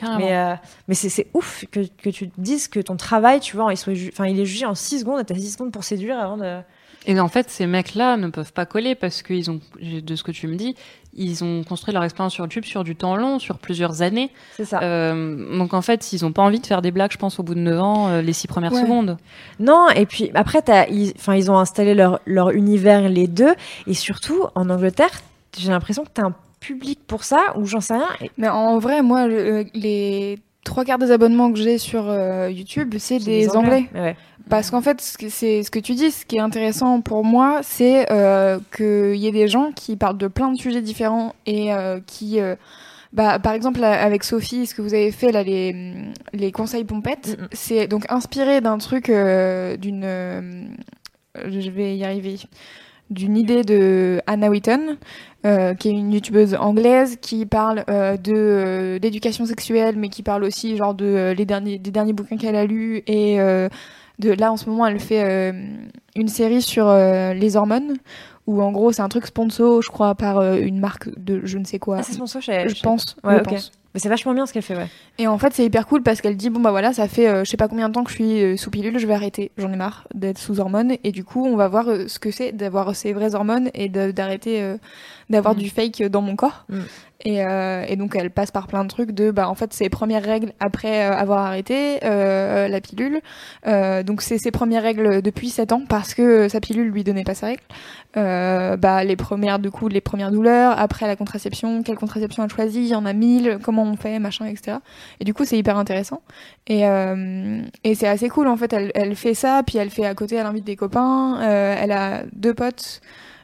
Carrément. Mais, euh, mais c'est c'est ouf que, que tu te dises que ton travail, tu vois, il, soit enfin, il est jugé en 6 secondes, t'as 6 secondes pour séduire avant de. Et en fait, ces mecs-là ne peuvent pas coller parce qu'ils ont, de ce que tu me dis, ils ont construit leur expérience sur YouTube sur du temps long, sur plusieurs années. C'est ça. Euh, donc en fait, ils n'ont pas envie de faire des blagues, je pense, au bout de 9 ans, euh, les 6 premières Ouais. secondes. Non, et puis après, ils, ont installé leur, leur univers, les deux. Et surtout, en Angleterre, j'ai l'impression que t'as un public pour ça, ou j'en sais rien. Et Mais en vrai, moi, le- les trois quarts des abonnements que j'ai sur euh, YouTube, c'est des, Anglais. Ouais. Parce qu'en fait, ce que, c'est, ce que tu dis, ce qui est intéressant pour moi, c'est euh, qu'il y ait des gens qui parlent de plein de sujets différents et euh, qui, bah, par exemple, avec Sophie, ce que vous avez fait là, les, les conseils pompettes, Mm, c'est donc inspiré d'un truc, d'une, je vais y arriver, d'une idée de Anna Wheaton, euh, qui est une youtubeuse anglaise qui parle euh, de euh, d'éducation sexuelle, mais qui parle aussi genre de euh, les derniers des derniers bouquins qu'elle a lus et de là en ce moment elle fait une série sur les hormones où en gros c'est un truc sponsor je crois par une marque de je ne sais quoi Ah, c'est sponsor, je, je pense Ouais, je pense. Mais c'est vachement bien ce qu'elle fait, ouais. et en fait c'est hyper cool parce qu'elle dit bon bah voilà ça fait euh, je sais pas combien de temps que je suis euh, sous pilule je vais arrêter j'en ai marre d'être sous hormones et du coup on va voir euh, ce que c'est d'avoir ces vraies hormones et d'arrêter d'avoir Mm. du fake dans mon corps. Mm. et, euh, et donc elle passe par plein de trucs de bah en fait ses premières règles après euh, avoir arrêté euh, la pilule. Euh, donc c'est ses premières règles depuis 7 ans parce que sa pilule lui donnait pas ses règles euh, bah les premières du coup les premières douleurs après la contraception quelle contraception elle choisit il y en a mille comment on fait machin etc et du coup c'est hyper intéressant. Et, euh, et c'est assez cool en fait. Elle, elle fait ça puis elle fait à côté elle invite des copains euh, elle a deux potes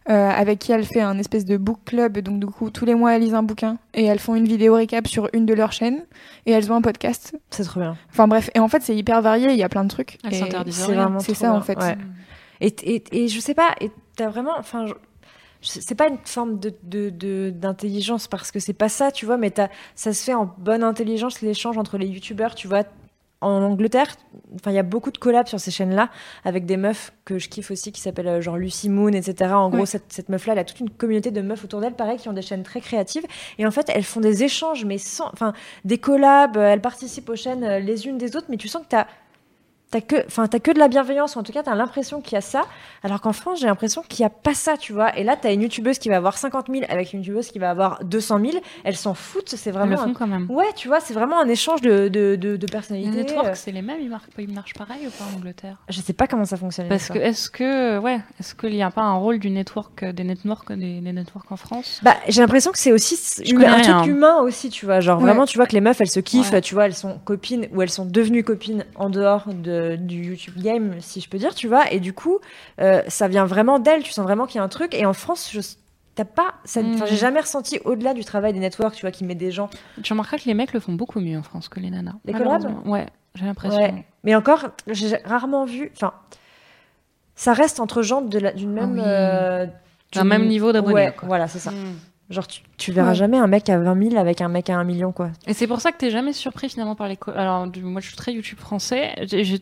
euh, avec qui elle fait un espèce de book club. Donc du coup tous les mois elles lisent un bouquin. Et elles font une vidéo récap sur une de leurs chaînes. Et elles ont un podcast. C'est trop bien. enfin bref. Et en fait c'est hyper varié. Il y a plein de trucs. Elles Et s'interdisent c'est vraiment c'est ça en fait. Ouais. Et, et, et je sais pas, et t'as vraiment, enfin, c'est pas une forme de de- de- d'intelligence parce que c'est pas ça, tu vois, mais t'as, ça se fait en bonne intelligence l'échange entre les youtubeurs, tu vois. En Angleterre, enfin, il y a beaucoup de collabs sur ces chaînes-là avec des meufs que je kiffe aussi qui s'appellent euh, genre Lucy Moon, etc. En gros, cette, cette meuf-là, elle a toute une communauté de meufs autour d'elle, pareil, qui ont des chaînes très créatives. Et en fait, elles font des échanges, mais sans, enfin, des collabs, euh, elles participent aux chaînes euh, les unes des autres, mais tu sens que t'as t'as que, enfin, t'as que de la bienveillance, ou en tout cas, t'as l'impression qu'il y a ça, alors qu'en France, j'ai l'impression qu'il n'y a pas ça, tu vois. Et là, t'as une youtubeuse qui va avoir 50 000 avec une youtubeuse qui va avoir 200 000, elles s'en foutent, c'est vraiment. le un- font quand même. Ouais, tu vois, c'est vraiment un échange de, de, de, de Les personnalités. euh, networks, c'est les mêmes, ils marquent, ils marchent pareil ou pas en Angleterre? Je sais pas comment ça fonctionne. Parce que est-ce que ouais, est-ce qu'il n'y a pas un rôle du network des networks des, des networks en France? Bah, j'ai l'impression que c'est aussi connais un rien. truc humain aussi, tu vois. Genre Ouais. vraiment, tu vois que les meufs, elles se kiffent, Ouais. tu vois, elles sont copines ou elles sont devenues copines en dehors de, du YouTube game, si je peux dire, tu vois. Et du coup, euh, ça vient vraiment d'elles. Tu sens vraiment qu'il y a un truc. Et en France, je t'as pas, ça- enfin, Mm. j'ai jamais ressenti au-delà du travail des networks, tu vois, qui met des gens. Tu remarqueras que les mecs le font beaucoup mieux en France que les nanas. Les collabs. Ouais, j'ai l'impression. Ouais. Mais encore, j'ai rarement vu. Enfin, ça reste entre gens de la- d'une même. oui. euh, D'un même niveau d'abonnés, Ouais, voilà, c'est ça. Mm. Genre, tu, tu verras Ouais. jamais un mec à 20 000 avec un mec à 1 million, quoi. Et c'est pour ça que t'es jamais surpris finalement par les collabs. Alors du- moi je suis très YouTube français,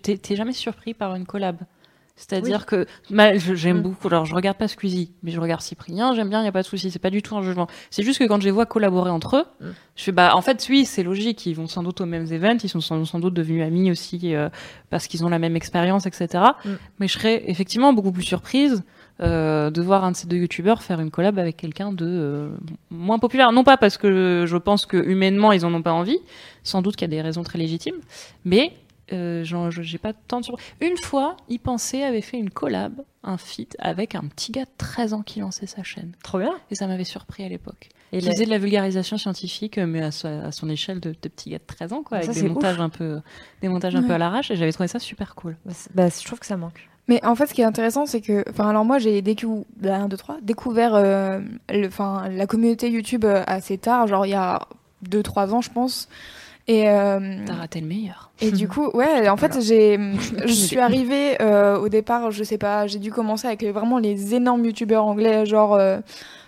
t'es t'es jamais surpris par une collab. C'est-à-dire que j'aime Mm. beaucoup. Alors je regarde pas Squeezie, mais je regarde Cyprien, j'aime bien, y a pas de souci, c'est pas du tout un jugement. C'est juste que quand je les vois collaborer entre eux, Mm. je fais bah en fait oui c'est logique, ils vont sans doute aux mêmes events, ils sont sans, sans doute devenus amis aussi euh, parce qu'ils ont la même expérience, etc. Mm. Mais je serais effectivement beaucoup plus surprise euh, de voir un de ces deux youtubeurs faire une collab avec quelqu'un de euh, moins populaire. Non pas parce que je pense que humainement ils en ont pas envie, sans doute qu'il y a des raisons très légitimes, mais euh, j'ai pas tant de. Une fois, il pensait avait fait une collab, un feat avec un petit gars de 13 ans qui lançait sa chaîne. Trop bien. Et ça m'avait surpris à l'époque. Et Qui la- faisait de la vulgarisation scientifique, mais à, son échelle de, de petit gars de 13 ans, quoi, Ça, avec des ouf. montages, un peu, des montages un peu à l'arrache, et j'avais trouvé ça super cool. Bah, bah, je trouve que ça manque. Mais en fait, ce qui est intéressant, c'est que, enfin, alors moi, j'ai décou... bah, découvert euh, le, la communauté YouTube euh, assez tard, genre il y a 2-3 ans, je pense. Et, euh, T'as raté le meilleur. et du coup, ouais, (laughs) en fait, j'ai, (laughs) je suis arrivée euh, au départ, je sais pas, j'ai dû commencer avec vraiment les énormes youtubeurs anglais, genre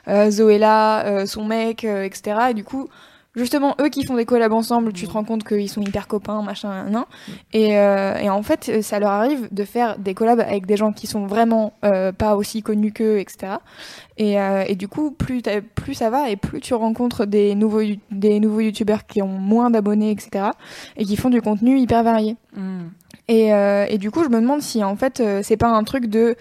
euh, Zoella, euh, son mec, euh, etc. Et du coup, justement, eux qui font des collabs ensemble, tu te rends compte qu'ils sont hyper copains, machin, nan. Et, euh, et en fait, euh, ça leur arrive de faire des collabs avec des gens qui sont vraiment euh, pas aussi connus qu'eux, etc. Et, euh, et du coup, plus, ça va et plus tu rencontres des nouveaux, des nouveaux youtubeurs qui ont moins d'abonnés, etc. et qui font du contenu hyper varié. Mm. Et, euh, et du coup, je me demande si en fait, euh, c'est pas un truc de.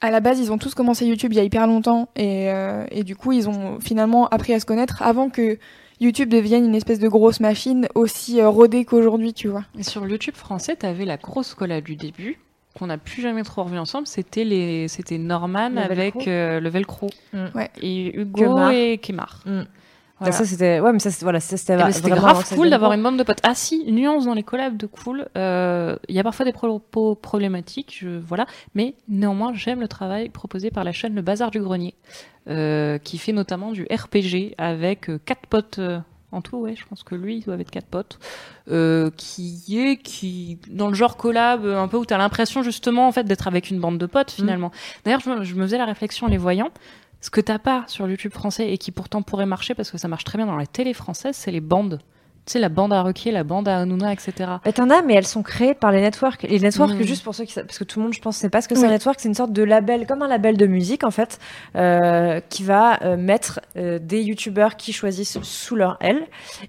À la base, ils ont tous commencé YouTube il y a hyper longtemps et, euh, et du coup, ils ont finalement appris à se connaître avant que YouTube devienne une espèce de grosse machine aussi euh, rodée qu'aujourd'hui, tu vois. Et sur le YouTube français, t'avais la grosse collab du début, qu'on n'a plus jamais trop revu ensemble, c'était les, c'était Norman Le avec euh, le Velcro. Mm. Ouais. Et Hugo Kemar. et Kemar. Mm. Voilà. Ça, c'était. Ouais, mais ça, c'était- voilà, Eh ben, vraiment grave cool d'avoir une bande de potes. Ah si, nuance dans les collabs de cool. euh, Il y a parfois des propos problématiques, je, voilà. Mais néanmoins, j'aime le travail proposé par la chaîne Le Bazar du Grenier, euh, qui fait notamment du RPG avec euh, quatre potes. euh, en tout, ouais, je pense que lui, il doit être quatre potes, euh, qui est qui dans le genre collab, un peu où t'as l'impression justement en fait d'être avec une bande de potes finalement. D'ailleurs, je me faisais la réflexion en les voyant. Ce que t'as pas sur YouTube français et qui pourtant pourrait marcher parce que ça marche très bien dans la télé française, c'est les bandes. Tu sais, la bande à Ruquier, la bande à Hanouna, etc. Bah, t'en as, mais elles sont créées par les networks. Les networks, Mm. juste pour ceux qui savent, parce que tout le monde, je pense, sait pas ce que c'est Oui. un network, c'est une sorte de label, comme un label de musique, en fait, euh, qui va euh, mettre euh, des youtubeurs qui choisissent sous leur aile,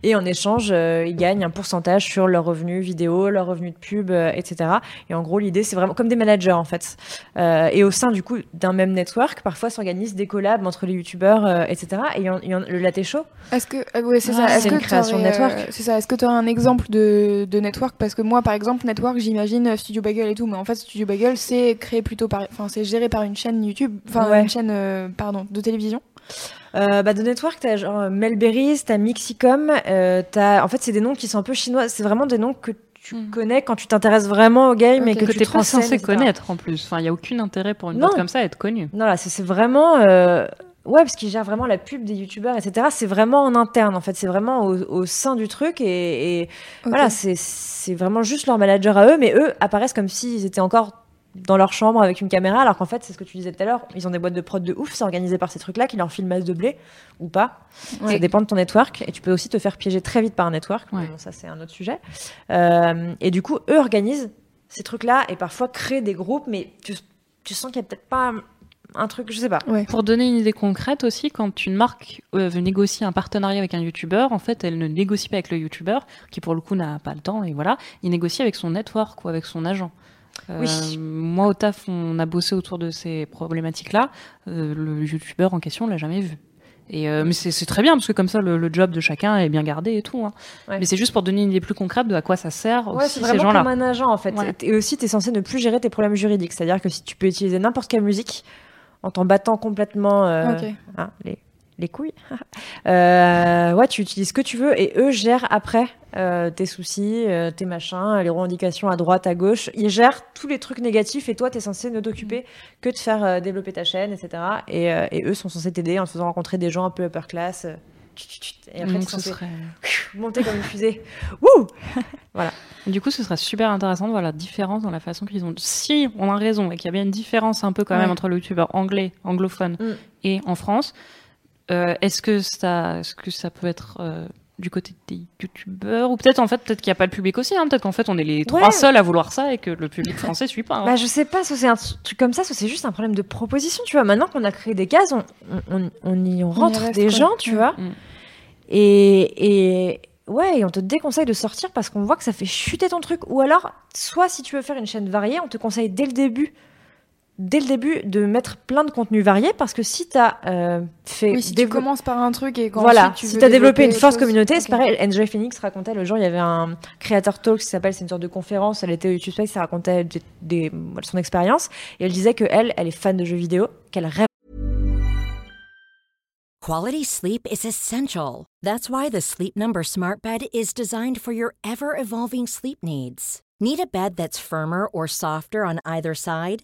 et en échange, euh, ils gagnent un pourcentage sur leurs revenus vidéo, leurs revenus de pub, euh, etc. Et en gros, l'idée, c'est vraiment comme des managers, en fait. Euh, et au sein, du coup, d'un même network, parfois s'organisent des collabs entre les youtubeurs, euh, etc. Et il y en- y en- le latte show, Est-ce que euh, ouais, c'est Ah, ça. Est-ce c'est que une création de network. C'est ça. Est-ce que tu as un exemple de, de network? Parce que moi, par exemple, network, j'imagine euh, Studio Bagel et tout, mais en fait, Studio Bagel, c'est créé plutôt par, enfin, c'est géré par une chaîne YouTube, enfin, Ouais. une chaîne, euh, pardon, de télévision. Euh, bah, de network, t'as genre euh, Melberries, t'as Mixicom, euh, t'as... en fait, c'est des noms qui sont un peu chinois. C'est vraiment des noms que tu Mm. connais quand tu t'intéresses vraiment au game et que, Que tu t'es te pas censé etc. connaître en plus. Enfin, il y a aucun intérêt pour une boîte comme ça à être connue. Non, là, c'est, c'est vraiment. euh, Ouais, parce qu'ils gèrent vraiment la pub des youtubeurs, etc. C'est vraiment en interne, en fait. C'est vraiment au, au sein du truc et, voilà, c'est, vraiment juste leur manager à eux, mais eux apparaissent comme s'ils étaient encore dans leur chambre avec une caméra, alors qu'en fait, c'est ce que tu disais tout à l'heure, ils ont des boîtes de prod de ouf, c'est organisé par ces trucs-là qui leur filent masse de blé ou pas. Ouais. Ça dépend de ton network et tu peux aussi te faire piéger très vite par un network. mais Ouais. Bon, ça, c'est un autre sujet. Euh, et du coup, eux organisent ces trucs-là et parfois créent des groupes, mais tu, tu sens qu'il y a peut-être pas un truc, je sais pas. Ouais. Pour donner une idée concrète aussi, quand une marque euh, veut négocier un partenariat avec un youtubeur, en fait, elle ne négocie pas avec le youtubeur, qui pour le coup n'a pas le temps, et voilà, il négocie avec son network ou avec son agent. Euh, Oui. Moi, au taf, on a bossé autour de ces problématiques-là. Euh, le youtubeur en question, on l'a jamais vu. Et euh, mais c'est c'est très bien parce que comme ça, le, le job de chacun est bien gardé et tout. hein. Ouais. Mais c'est juste pour donner une idée plus concrète de à quoi ça sert Ouais, aussi c'est ces vraiment gens-là. comme un agent en fait. Ouais. Et aussi, tu es censé ne plus gérer tes problèmes juridiques. C'est-à-dire que si tu peux utiliser n'importe quelle musique en t'en battant complètement euh, hein, les, les couilles, (laughs) euh, ouais, tu utilises ce que tu veux et eux gèrent après euh, tes soucis, tes machins, les revendications à droite, à gauche. Ils gèrent tous les trucs négatifs et toi, tu es censé ne t'occuper que de faire développer ta chaîne, etc. Et, et eux sont censés t'aider en te faisant rencontrer des gens un peu upper class. Et après, Donc, ce censé serait... (laughs) monter comme une fusée. (laughs) Wouh (laughs) Du coup, ce serait super intéressant de voir la différence dans la façon qu'ils ont. Si on a raison et qu'il y a bien une différence un peu quand même entre le youtubeur anglais, anglophone Mm. et en France, euh, est-ce que ça, est-ce que ça peut être euh, du côté des youtubeurs ou peut-être en fait peut-être qu'il n'y a pas le public aussi, hein, peut-être qu'en fait on est les trois Ouais. seuls à vouloir ça et que le public français suit pas. hein. Bah, je sais pas, soit c'est un truc comme ça, soit c'est juste un problème de proposition, tu vois. Maintenant qu'on a créé des cases, on, on, on- y on rentre des quoi. gens, tu Ouais. vois. Mm. Et, et ouais, et on te déconseille de sortir parce qu'on voit que ça fait chuter ton truc. Ou alors, soit si tu veux faire une chaîne variée, on te conseille dès le début, dès le début, de mettre plein de contenus variés parce que si t'as euh, fait Oui, si tu commences par un truc et quand voilà, tu si tu as développé une force communauté, ok. c'est pareil. Enjoy Phoenix racontait le jour, il y avait un créateur talk qui s'appelle, c'est une sorte de conférence, elle était au YouTube Space, ça racontait des, des- son expérience, et elle disait que elle, elle est fan de jeux vidéo, qu'elle rêve Quality sleep is essential. That's why the Sleep Number Smart Bed is designed for your ever evolving sleep needs. Need a bed that's firmer or softer on either side?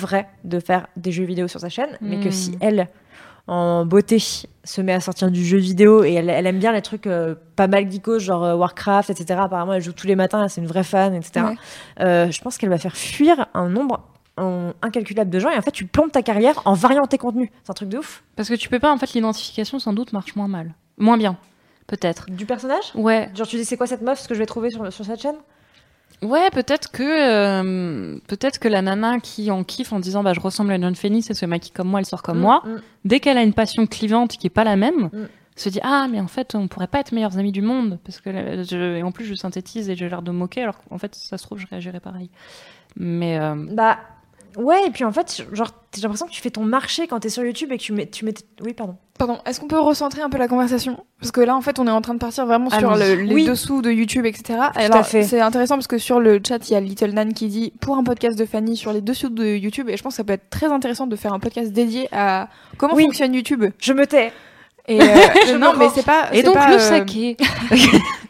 vrai de faire des jeux vidéo sur sa chaîne, mais que si elle, en beauté, se met à sortir du jeu vidéo et elle, elle aime bien les trucs euh, pas mal geekos, genre euh, Warcraft, etc. Apparemment, elle joue tous les matins, c'est une vraie fan, etc. Ouais. Euh, je pense qu'elle va faire fuir un nombre incalculable de gens et en fait, tu plantes ta carrière en variant tes contenus. C'est un truc de ouf. Parce que tu peux pas en fait l'identification sans doute marche moins mal, moins bien, peut-être. Du personnage? Ouais, Genre, tu dis, c'est quoi cette meuf, ce que je vais trouver sur, sur cette chaîne? Ouais, peut-être que euh, peut-être que la nana qui en kiffe en disant bah je ressemble à John Phoenix et ce mec qui comme moi elle sort comme Mm, moi, mm. dès qu'elle a une passion clivante qui est pas la même, Mm. se dit ah mais en fait on pourrait pas être meilleurs amis du monde parce que euh, je, et en plus je synthétise et j'ai l'air de moquer alors qu'en fait ça se trouve je réagirais pareil. Mais euh, Bah. Ouais, et puis en fait, genre, j'ai l'impression que tu fais ton marché quand t'es sur YouTube et que tu mets. Tu mets oui, pardon. Pardon, est-ce qu'on peut recentrer un peu la conversation? Parce que là, en fait, on est en train de partir vraiment sur le- les Oui. dessous de YouTube, etc. Alors, c'est intéressant parce que sur le chat, il y a Little Nan qui dit pour un podcast de Fanny sur les dessous de YouTube, et je pense que ça peut être très intéressant de faire un podcast dédié à comment Oui. fonctionne YouTube. Je me tais. Et (laughs) euh, Je non, mais c'est pas. et donc pas, le euh, saké. (laughs)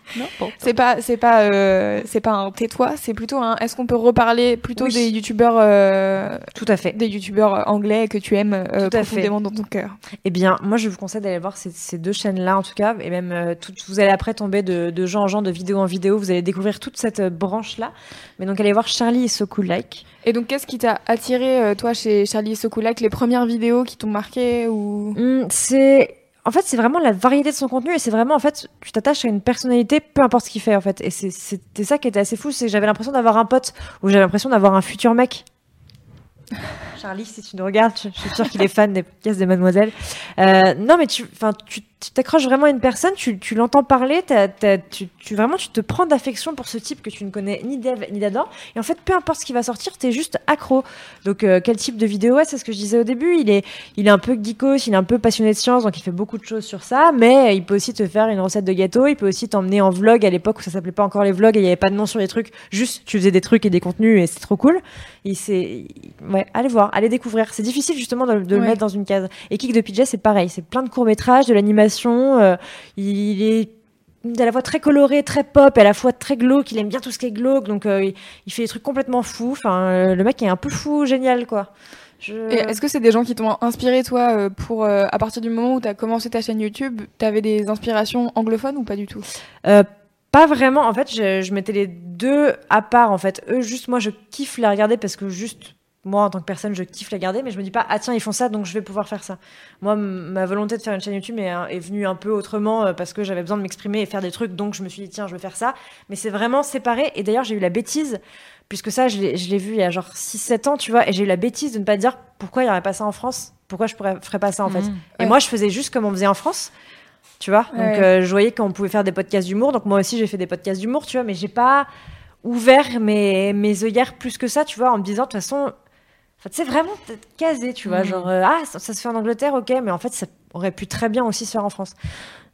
C'est pas, c'est pas, euh, c'est pas un tais-toi, c'est plutôt un. Est-ce qu'on peut reparler plutôt Oui. des youtubeurs, euh, Tout à fait. des youtubeurs anglais que tu aimes euh, Tout à profondément dans ton cœur? Eh bien, moi, je vous conseille d'aller voir ces, ces deux chaînes-là, en tout cas, et même euh, tout- vous allez après tomber de, de gens en gens, de vidéo en vidéo, vous allez découvrir toute cette euh, branche-là. Mais donc, allez voir Charlie et So Cool Like. Et donc, qu'est-ce qui t'a attiré, euh, toi, chez Charlie Sokoulak, les premières vidéos qui t'ont marqué ou? Hum, c'est en fait c'est vraiment la variété de son contenu et c'est vraiment en fait tu t'attaches à une personnalité peu importe ce qu'il fait en fait. Et c'est- c'était ça qui était assez fou c'est que j'avais l'impression d'avoir un pote ou j'avais l'impression d'avoir un futur mec. (laughs) Charlie si tu nous regardes je, je suis sûre qu'il est fan des podcasts de Mademoiselle Euh, non mais tu tu t'accroches vraiment à une personne tu, tu l'entends parler tu, tu vraiment tu te prends d'affection pour ce type que tu ne connais ni d'Ève ni d'Adam. Et en fait peu importe ce qui va sortir t'es juste accro. Donc euh, quel type de vidéo ouais, c'est ce que je disais au début. Il est il est un peu geekos, il est un peu passionné de science, donc il fait beaucoup de choses sur ça, mais il peut aussi te faire une recette de gâteau, il peut aussi t'emmener en vlog. À l'époque où ça s'appelait pas encore les vlogs et il y avait pas de nom sur les trucs, juste tu faisais des trucs et des contenus et c'est trop cool. Il c'est ouais, allez voir, allez découvrir. C'est difficile justement de, de le mettre dans une case. Et Kick de PJ c'est pareil, c'est plein de courts-métrages, de l'animation, euh, il est à la fois très coloré, très pop, et à la fois très glauque. Il aime bien tout ce qui est glauque, donc euh, il, il fait des trucs complètement fous. Enfin, euh, le mec est un peu fou, génial, quoi. Je... Est-ce que c'est des gens qui t'ont inspiré, toi, pour euh, à partir du moment où t'as commencé ta chaîne YouTube, t'avais des inspirations anglophones ou pas du tout? Pas vraiment. En fait, je, je mettais les deux à part en fait. Eux, juste moi, je kiffe les regarder parce que juste moi, en tant que personne, je kiffe les regarder, mais je me dis pas, ah tiens, ils font ça, donc je vais pouvoir faire ça. Moi, ma volonté de faire une chaîne YouTube est, est venue un peu autrement euh, parce que j'avais besoin de m'exprimer et faire des trucs, donc je me suis dit, tiens, je vais faire ça. Mais c'est vraiment séparé. Et d'ailleurs, j'ai eu la bêtise, puisque ça, je l'ai vu il y a genre 6-7 ans, tu vois, et j'ai eu la bêtise de ne pas dire pourquoi il n'y aurait pas ça en France, pourquoi je pourrais, ferais pas ça en fait. Mhm. Et moi, je faisais juste comme on faisait en France. Tu vois, donc euh, je voyais qu'on pouvait faire des podcasts d'humour, donc moi aussi j'ai fait des podcasts d'humour, tu vois, mais j'ai pas ouvert mes, mes œillères plus que ça, tu vois, en me disant de toute façon, enfin, tu sais, vraiment peut-être casé, tu vois, Mhm. genre, euh, ah, ça, ça se fait en Angleterre, ok, mais en fait, ça aurait pu très bien aussi se faire en France.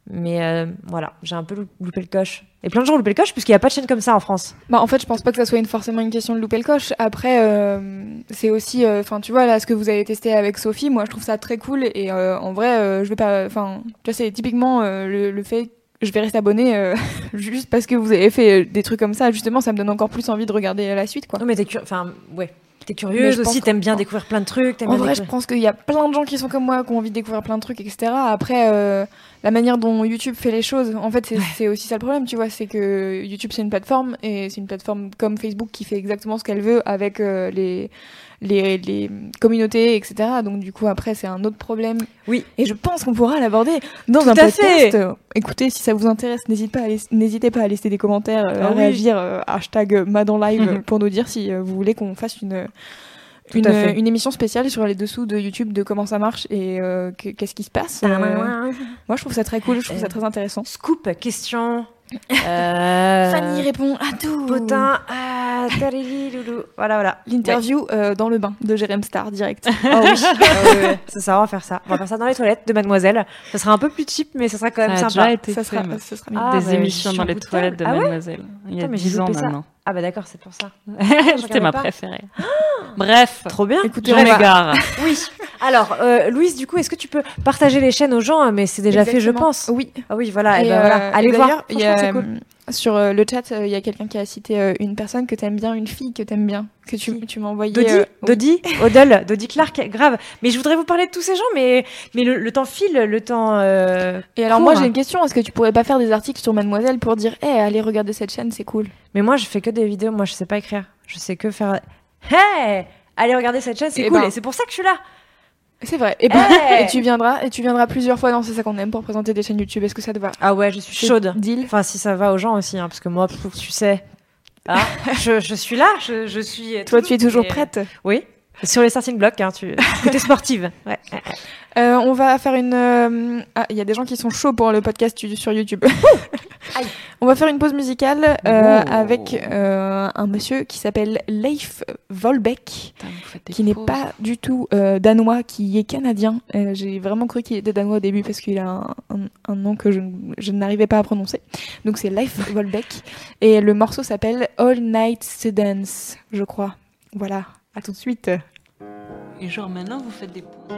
Mais euh, voilà, j'ai un peu lou- loupé le coche. Et plein de gens ont loupé le coche, puisqu'il n'y a pas de chaîne comme ça en France. Bah, en fait, je pense pas que ça soit une, forcément une question de louper le coche. Après, euh, c'est aussi, enfin, tu vois, là, ce que vous avez testé avec Sophie, moi, je trouve ça très cool. Et en vrai, je vais pas, enfin, tu vois, c'est typiquement le, le fait je vais rester abonné euh, (laughs) juste parce que vous avez fait des trucs comme ça. Justement, ça me donne encore plus envie de regarder la suite, quoi. Non, mais t'es curieux, enfin, ouais. T'es curieuse aussi, t'aimes bien découvrir plein de trucs. t'aimes En vrai, je pense qu'il y a plein de gens qui sont comme moi, qui ont envie de découvrir plein de trucs, etc. Après, euh, la manière dont YouTube fait les choses, en fait, c'est c'est aussi ça le problème, tu vois. C'est que YouTube, c'est une plateforme, et c'est une plateforme comme Facebook qui fait exactement ce qu'elle veut avec euh, les, les, les communautés, etc. Donc, du coup, après, c'est un autre problème. Oui. Et je pense qu'on pourra l'aborder dans Tout un à podcast. fait. Écoutez, si ça vous intéresse, n'hésitez pas à n'hésitez pas à laisser des commentaires, euh, Ah à oui. réagir, euh, hashtag Madan Live, Mhm. (laughs) pour nous dire si euh, vous voulez qu'on fasse une une, à émission spéciale sur les dessous de YouTube de comment ça marche et euh, que- qu'est-ce qui se passe. Euh, moi, je trouve ça très cool, je trouve ça très intéressant. Scoop, question. Euh, Fanny répond à tout. Potin, ah, tarili, loulou. Voilà, voilà. L'interview euh, dans le bain de Jérém Star direct. Oh oui, (laughs) Ah ouais. c'est ça, on va faire ça. On va faire ça dans les toilettes de Mademoiselle. Ça sera un peu plus cheap, mais ça sera quand Ça même a sympa. déjà été ça sera, ce sera Ah, des bah, émissions dans les toilettes de. Ah ouais Mademoiselle. Il y a Putain, mais j'ai 10 ans ça. maintenant. Ah bah d'accord, c'est pour ça. (laughs) C'était ma pas. préférée. Bref, Trop bien. Écoutez, je on va- m'égare. Oui. Alors, euh, Louise, du coup, est-ce que tu peux partager les chaînes aux gens hein, Mais c'est déjà fait, je pense. Oui. Ah oui, voilà. Et, Et, ben euh, voilà. Allez et voir. d'ailleurs, il y Franchement, a, c'est cool. Sur euh, le chat, euh, il y a quelqu'un qui a cité euh, une personne que t'aimes bien, une fille que t'aimes bien, que tu, tu m'as envoyé. Dodie, Dodie, (laughs) Odell, Dodie Clark, grave. Mais je voudrais vous parler de tous ces gens, mais, mais le, le temps file, le temps. euh, Et alors court, moi j'ai une question, est-ce que tu pourrais pas faire des articles sur Mademoiselle pour dire, hé, allez regarder cette chaîne, c'est cool? Mais moi, je fais que des vidéos. Moi, je sais pas écrire. Je sais que faire. Hey Allez regarder cette chaîne, c'est Eh cool. ben. Et c'est pour ça que je suis là. C'est vrai. Et, ben, Hey et tu viendras, et tu viendras plusieurs fois dans C'est ça qu'on aime pour présenter des chaînes YouTube. Est-ce que ça te va? Ah ouais, je suis chaude. Deal? Enfin, si ça va aux gens aussi, hein, parce que moi, tu sais. Ah, je, je suis là, je, je suis. Toi, tu es toujours prête? Oui. Sur les starting blocks, hein, tu... côté sportive. (laughs) Ouais. Euh, on va faire une. euh, Ah, il y a des gens qui sont chauds pour le podcast sur YouTube. (laughs) On va faire une pause musicale euh, Oh. avec euh, un monsieur qui s'appelle Leif Volbeck. Putain, qui n'est pas du tout danois, qui est canadien. J'ai vraiment cru qu'il était danois au début parce qu'il a un, un- un nom que je, je n'arrivais pas à prononcer. Donc c'est Leif (laughs) Volbeck. Et le morceau s'appelle All Night to Dance, je crois. Voilà, à tout de suite. Et genre maintenant, vous faites des pauses.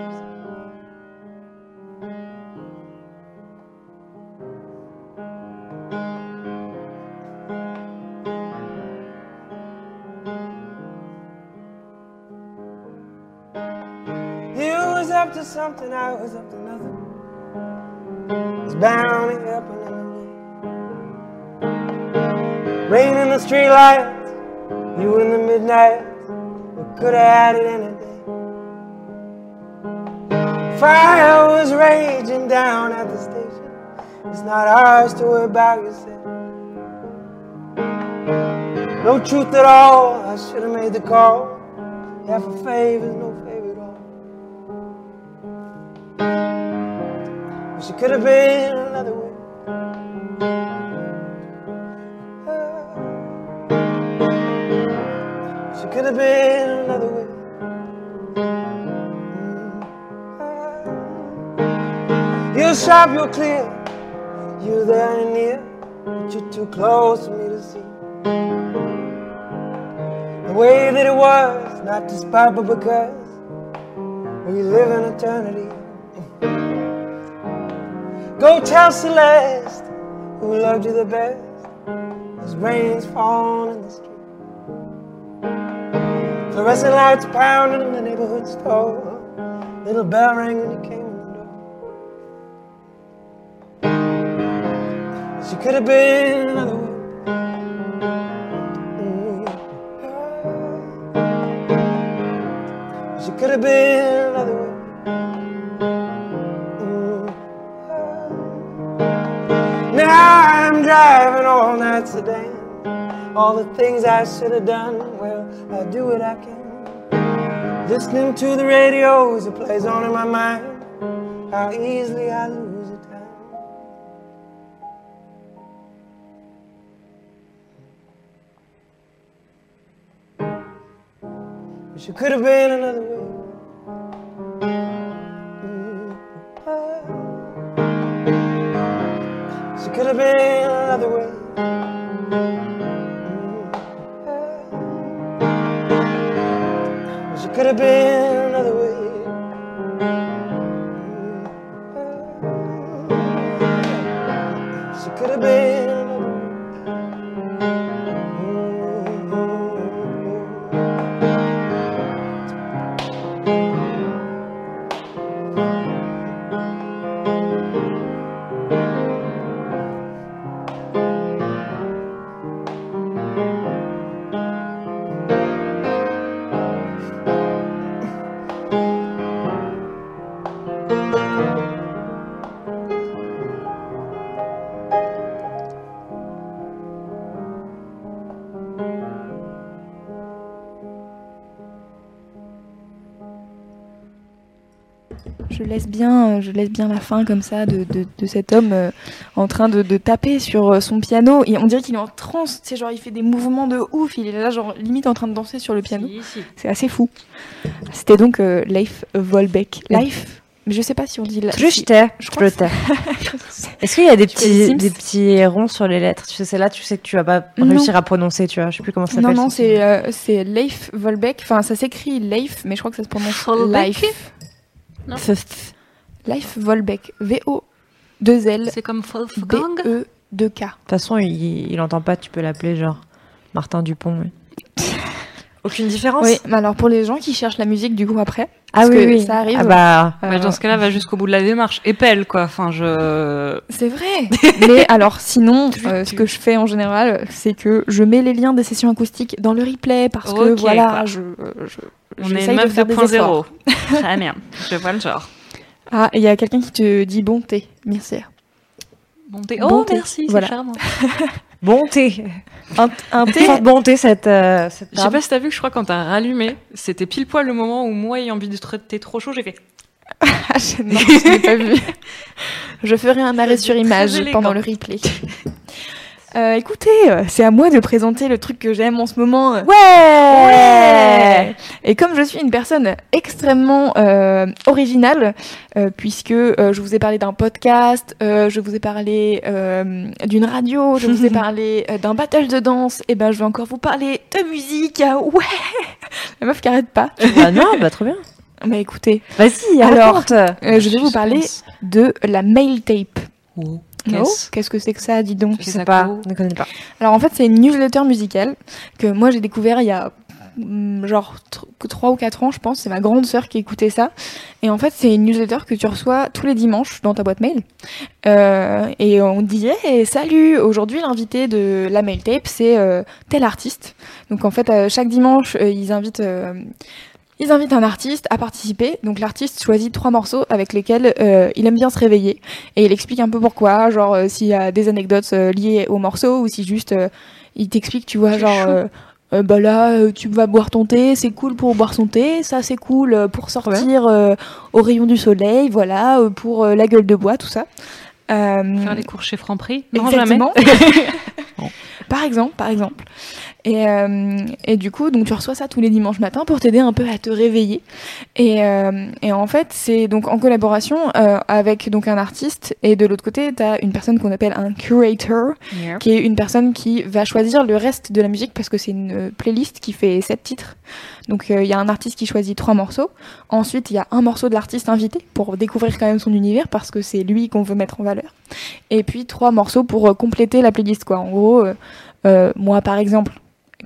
You was up to something, I was up to nothing. It's bound to happen anyway. Rain in the streetlights, you in the midnight. Could have had it any day. Fire was raging down at the station. It's not ours to worry about, you said. No truth at all, I should have made the call. Half a favor, no favor at all. Wish it could have been another way. Could have been another way. You're sharp, you're clear. You're there and near, but you're too close for me to see. The way that it was, not despite but because we live in eternity. Go tell Celeste, who loved you the best, as rain's falling in the street. Fluorescent lights pounding in the neighborhood store. Little bell rang when you came in the door. She could have been another one. Mm-hmm. She could have been another one. Mm-hmm. Now I'm driving all night today. All the things I should have done, well, I do what I can. Listening to the radio as it plays on in my mind. How easily I lose time. Wish it could have been another way. Mm, ah. Wish it could have been another way. Could have been another way. It could have been laisse bien, euh, je laisse bien la fin comme ça de, de, de cet homme euh, en train de, de taper sur euh, son piano et on dirait qu'il est en transe. C'est genre il fait des mouvements de ouf. Il est là genre limite en train de danser sur le piano. Si, si. C'est assez fou. C'était donc euh, Leif Volbeck. Leif, mais je sais pas si on dit. la- t'ai. Je crois. Est-ce qu'il y a des Tu petits, des petits ronds sur les lettres? Tu sais, c'est là, tu sais que tu vas pas Non. réussir à prononcer, tu vois. Je sais plus comment ça s'appelle. Non, non, c'est euh, c'est Leif Volbeck. Enfin, ça s'écrit Leif, mais je crois que ça se prononce Volbeck Leif. Leif Volbeck. V-O 2 L C'est comme Wolfgang. B-E 2 K. De toute façon, il, il entend pas, tu peux l'appeler genre Martin Dupont. oui. (laughs) Aucune différence Oui, mais alors pour les gens qui cherchent la musique du coup après, Ah parce oui, que oui. ça arrive. Ah bah, Bah, euh, dans ce cas-là, va jusqu'au bout de la démarche. Épelle, quoi. Enfin, je. C'est vrai. (laughs) Mais alors, sinon, euh, ce que je fais en général, c'est que je mets les liens des sessions acoustiques dans le replay parce que voilà, quoi. je, euh, je On est une de meuf faire des efforts. 2.0. (laughs) Très bien. Je vois le genre. Ah, il y a quelqu'un qui te dit bon thé, merci. Bonté. Bon Oh, thé. merci, c'est Voilà. charmant. (laughs) bonté. Un, un thé. Forte bonté cette, euh, cette Je sais pas si t'as vu que je crois quand t'as rallumé, c'était pile poil le moment où moi, ayant envie de traiter trop chaud, j'ai fait. (laughs) Ah, je- non, je n'ai pas vu. Je ferai un arrêt sur image élégant. pendant le replay. Euh, écoutez, euh, c'est à moi de présenter le truc que j'aime en ce moment. euh, Ouais Et comme je suis une personne extrêmement euh, originale, euh, puisque euh, je vous ai parlé d'un podcast, euh, je vous ai parlé euh, d'une radio, je vous ai (laughs) parlé euh, d'un battle de danse, et ben je vais encore vous parler de musique. Ah, Ouais (laughs) La meuf qui arrête pas. Ah non, bah trop bien. Mais écoutez, Vas-y, Alors, euh, je vais vous parler de la mail tape. Oh. Qu'est-ce que c'est que ça, dis donc Je sais pas, je ne connais pas. Alors en fait, c'est une newsletter musicale que moi j'ai découvert il y a mm, genre 3 ou 4 ans, je pense. C'est ma grande sœur qui écoutait ça. Et en fait, c'est une newsletter que tu reçois tous les dimanches dans ta boîte mail. Euh, et on dit hey, salut, aujourd'hui l'invité de la mail tape, c'est euh, tel artiste. Donc en fait, euh, chaque dimanche, euh, ils invitent. Ils invitent un artiste à participer. Donc l'artiste choisit trois morceaux avec lesquels euh, il aime bien se réveiller et il explique un peu pourquoi, genre euh, s'il y a des anecdotes euh, liées au morceau ou si juste il t'explique, tu vois, genre bah là tu vas boire ton thé, c'est cool pour boire son thé, ça c'est cool pour sortir au rayon du soleil, voilà, pour la gueule de bois, tout ça. Faire les cours chez Franprix Non, jamais. Exactement. (laughs) par exemple, par exemple. Et, euh, et du coup, donc tu reçois ça tous les dimanches matins pour t'aider un peu à te réveiller. Et, euh, et en fait, c'est donc en collaboration euh, avec donc un artiste et de l'autre côté, tu as une personne qu'on appelle un curator, qui est une personne qui va choisir le reste de la musique parce que c'est une playlist qui fait sept titres. Donc il y a un artiste qui choisit trois morceaux. Ensuite, il y a un morceau de l'artiste invité pour découvrir quand même son univers parce que c'est lui qu'on veut mettre en valeur. Et puis trois morceaux pour compléter la playlist quoi. En gros, euh, euh, moi par exemple,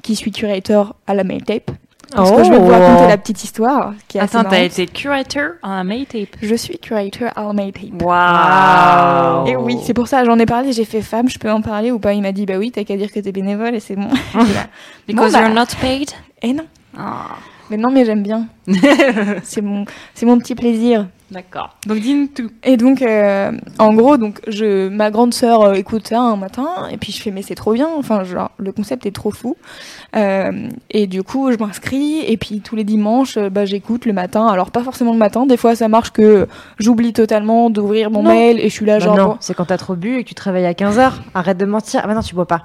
qui suis curator à la mail tape, parce que je vais vous raconter la petite histoire qui est Attends, t'as été curator à la Maytape. Je suis curator à la mail tape. Waouh Et oui, c'est pour ça, j'en ai parlé, j'ai fait femme, je peux en parler ou pas? Il m'a dit bah oui, t'as qu'à dire que t'es bénévole et c'est bon. (laughs) Because Bon, bah. you're not paid? Et non. Ah. Mais non, mais j'aime bien. (laughs) c'est mon, c'est mon petit plaisir. D'accord. Donc dis-nous tout. Et donc, euh, en gros, donc je, ma grande sœur euh, écoute ça un matin, et puis je fais mais c'est trop bien. Enfin, genre le concept est trop fou. Euh, et du coup, je m'inscris, et puis tous les dimanches, bah j'écoute le matin. Alors pas forcément le matin. Des fois, ça marche que j'oublie totalement d'ouvrir mon Non. mail, et je suis là Bah genre. non, c'est quand t'as trop bu et que tu travailles à 15h. Arrête de mentir. Ah bah non, tu bois pas.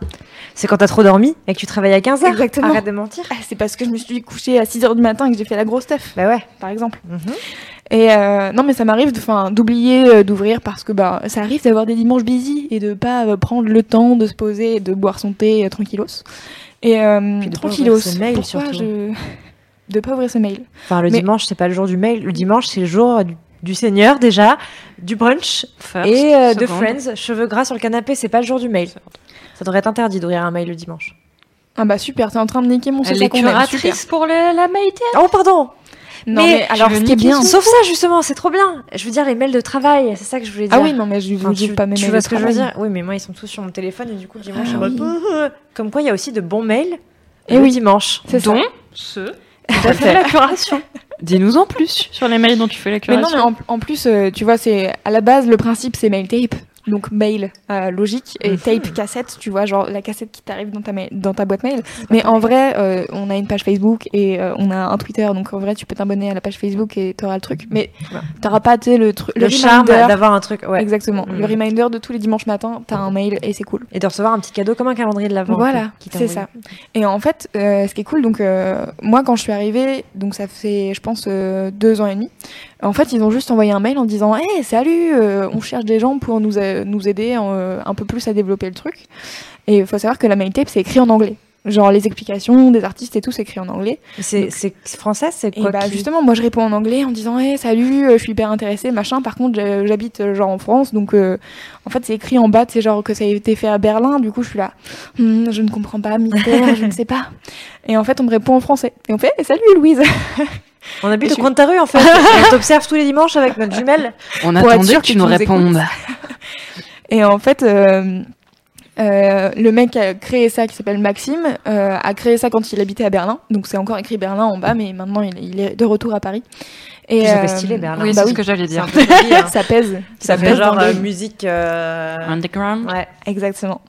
C'est quand t'as trop dormi et que tu travailles à 15h. Exactement. Arrête de mentir. Ah, c'est parce que je me suis couchée à 6h du matin et que j'ai fait la grosse teuf, Bah ouais. par exemple. Mhm. Et euh, non, mais ça m'arrive d'oublier euh, d'ouvrir parce que bah, ça arrive d'avoir des dimanches busy et de pas euh, prendre le temps de se poser et de boire son thé euh, tranquillos. Et euh, Puis de pas tranquillos. ouvrir ce mail, Pourquoi surtout. je de pas ouvrir ce mail? Enfin, le Mais- dimanche, c'est pas le jour du mail. Le dimanche, c'est le jour du, du Seigneur, déjà, du brunch First, et euh, de. Friends. Cheveux gras sur le canapé, c'est pas le jour du mail. Ça devrait être interdit d'ouvrir un mail le dimanche. Ah bah super, t'es en train de niquer mon Elle est curatrice pour le- la maïté. Oh, pardon Non Mais mais, alors tu ce qui est bien. Sauf ça, justement, c'est trop bien. Je veux dire, les mails de travail, c'est ça que je voulais dire. Ah oui, non mais je Enfin, vous tu, dis pas mes tu mails vois de ce que je veux dire Oui, mais moi, ils sont tous sur mon téléphone et du coup, dimanche, Ah je suis en mode, oui. euh, Comme quoi, il y a aussi de bons mails Eh le oui. dimanche. C'est ça. Dont ce tu fais la curation. (laughs) Dis-nous en plus sur les mails dont tu fais la Mais non, curation. mais en, en plus, euh, tu vois, c'est à la base le principe c'est mail tape. Donc mail euh, logique et Mhm. tape cassette, tu vois, genre la cassette qui t'arrive dans ta, dans ta boîte mail. Mais en vrai, euh, on a une page Facebook et euh, on a un Twitter, donc en vrai, tu peux t'abonner à la page Facebook et t'auras le truc. Mais t'auras pas, le truc, Le, charme d'avoir un truc, ouais. Exactement. Mhm. Le reminder de tous les dimanches matins, t'as un mail et c'est cool. Et de recevoir un petit cadeau comme un calendrier de l'avant. Voilà, c'est ça. Et en fait, ce qui est cool, donc moi quand je suis arrivée, donc ça fait, je pense, deux ans et demi. En fait, ils ont juste envoyé un mail en disant, hey, salut, euh, on cherche des gens pour nous a- nous aider euh, un peu plus à développer le truc. Et il faut savoir que la mail tape c'est écrit en anglais. Genre les explications des artistes et tout, c'est écrit en anglais. C'est français, c'est Et quoi bah qui- justement, moi je réponds en anglais en disant hey, salut, euh, je suis hyper intéressée, machin. Par contre, j'habite genre en France, donc euh, en fait c'est écrit en bas, c'est genre que ça a été fait à Berlin. Du coup, je suis là, Hmm, je ne comprends pas, mystère, je ne (laughs) sais pas. Et en fait, on me répond en français. Et on fait hey, salut Louise. (laughs) On habite au coin de ta rue en fait. (laughs) on t'observe tous les dimanches avec notre jumelle. On Pour être attendait sûr que tu nous répondes. (laughs) Et en fait, euh, euh, le mec qui a créé ça, qui s'appelle Maxime, euh, a créé ça quand il habitait à Berlin. Donc c'est encore écrit Berlin en bas, mais maintenant il, il est de retour à Paris. Et Ça fait stylé, Berlin. Oui, bah c'est oui. ce que j'allais dire. joli, hein. Ça pèse. Ça fait pèse genre musique. euh, Underground. Ouais. Exactement.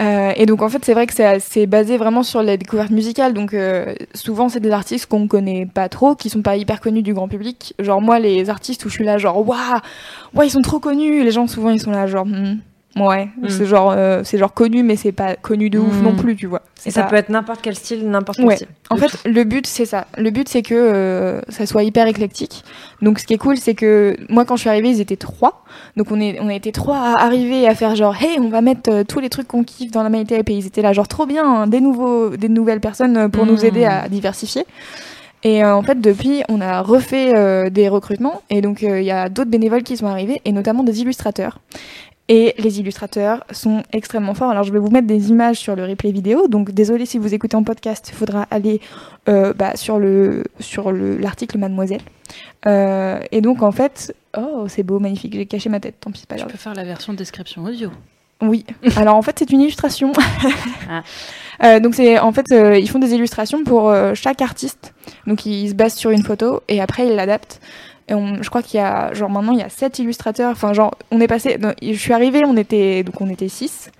Euh, et donc en fait c'est vrai que c'est basé vraiment sur la découverte musicale. Donc euh, souvent c'est des artistes qu'on connaît pas trop, qui sont pas hyper connus du grand public. Genre moi les artistes où je suis là genre waouh, waouh ils sont trop connus. Les gens souvent ils sont là genre hmm, ouais Mm. c'est genre euh, c'est genre connu mais c'est pas connu de ouf non plus tu vois. Et ça pas- peut être n'importe quel style, n'importe quel Ouais. style. En fait, le but, c'est ça. Le but, c'est que euh, ça soit hyper éclectique. Donc, ce qui est cool, c'est que moi, quand je suis arrivée, ils étaient trois. Donc, on, est, on a été trois à arriver à faire genre, hey, on va mettre euh, tous les trucs qu'on kiffe dans la mail tape. Et ils étaient là, genre, trop bien, hein, des, nouveaux, des nouvelles personnes pour nous aider à diversifier. Et euh, en fait, depuis, on a refait euh, des recrutements. Et donc, euh, il y a d'autres bénévoles qui sont arrivés, et notamment des illustrateurs. Et les illustrateurs sont extrêmement forts. Alors, je vais vous mettre des images sur le replay vidéo. Donc, désolé si vous écoutez en podcast, il faudra aller euh, bah, sur le sur le l'article Mademoiselle. Euh, et donc, en fait, oh, c'est beau, magnifique. J'ai caché ma tête. Tant pis, c'est pas Tu grave. peux faire la version description audio. Oui. (laughs) Alors en fait, c'est une illustration. Ah. (laughs) Euh, donc c'est en fait euh, ils font des illustrations pour euh, chaque artiste. Donc ils se basent sur une photo et après ils l'adaptent. Et on- je crois qu'il y a genre maintenant il y a sept illustrateurs. Enfin genre on est passé. je suis arrivée, on était donc on était 6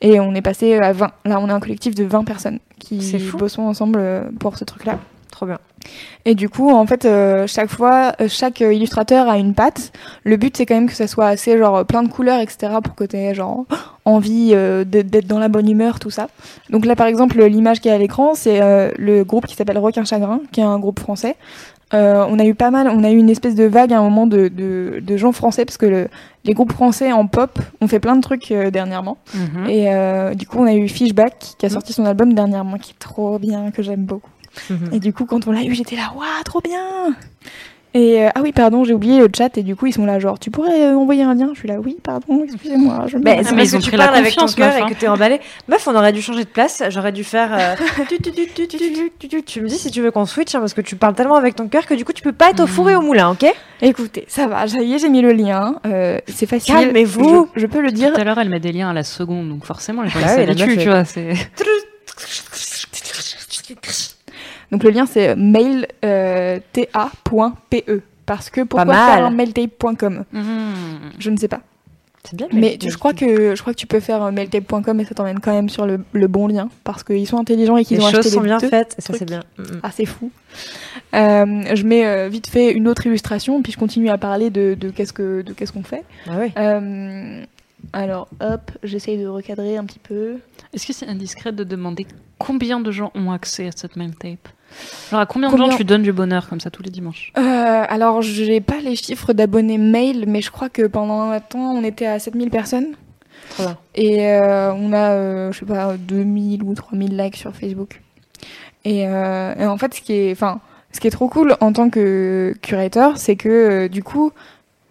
et on est passé à 20. Là on est un collectif de 20 personnes qui bossons ensemble euh, pour ce truc là. Trop bien. Et du coup, en fait, euh, chaque fois, euh, chaque illustrateur a une patte. Le but, c'est quand même que ça soit assez genre plein de couleurs, etc., pour que t'aies genre (gasps) envie euh, d'être d'être dans la bonne humeur, tout ça. Donc là, par exemple, l'image qui est à l'écran, c'est euh, le groupe qui s'appelle Requin Chagrin, qui est un groupe français. Euh, on a eu pas mal, on a eu une espèce de vague à un moment de, de, de gens français, parce que le, les groupes français en pop ont fait plein de trucs euh, dernièrement. Mhm. Et euh, du coup, on a eu Fishback, qui a sorti son album dernièrement, qui est trop bien, que j'aime beaucoup. Mhm. Et du coup, quand on l'a eu, j'étais là, waouh, trop bien et euh, ah oui, pardon, j'ai oublié le chat et du coup ils sont là genre tu pourrais euh, envoyer un lien? Je suis là oui, pardon, excusez-moi. Je... Bah, c'est parce que tu parles avec ton cœur et que hein. t'es emballé. Meuf, on aurait dû changer de place. J'aurais dû faire. Euh... tu me dis si tu veux qu'on switch hein, parce que tu parles tellement avec ton cœur que du coup tu peux pas être au four et au moulin, ok? Écoutez, ça va. Ça y est, j'ai mis le lien. Euh, c'est facile. Calmez-vous. Je, je, peux le dire. Tout à l'heure, elle met des liens à la seconde, donc forcément les gens ils bah s'habituent, tu vois. C'est (laughs) Donc le lien c'est mail euh, parce que pourquoi faire un mailtape.com Mhm. Je ne sais pas. C'est bien. Mais je crois que je crois que tu peux faire un mailtape.com et ça t'emmène quand même sur le, le bon lien parce qu'ils sont intelligents et qu'ils les ont choses acheté sont les bien deux faites. Et ça, trucs. c'est bien. Mm, mm. Ah, c'est fou. Euh, je mets euh, vite fait une autre illustration, puis je continue à parler de, de qu'est-ce que de qu'est-ce qu'on fait. Ah oui. Euh, alors, hop, j'essaye de recadrer un petit peu. Est-ce que c'est indiscret de demander combien de gens ont accès à cette même Genre à combien, de gens tu donnes du bonheur comme ça tous les dimanches? Euh, alors, j'ai pas les chiffres d'abonnés mail, mais je crois que pendant un temps, on était à 7000 personnes. Et euh, on a, euh, je sais pas, 2000 ou 3000 likes sur Facebook. Et, euh, et en fait, ce qui est, enfin, ce qui est trop cool en tant que curateur, c'est que euh, du coup,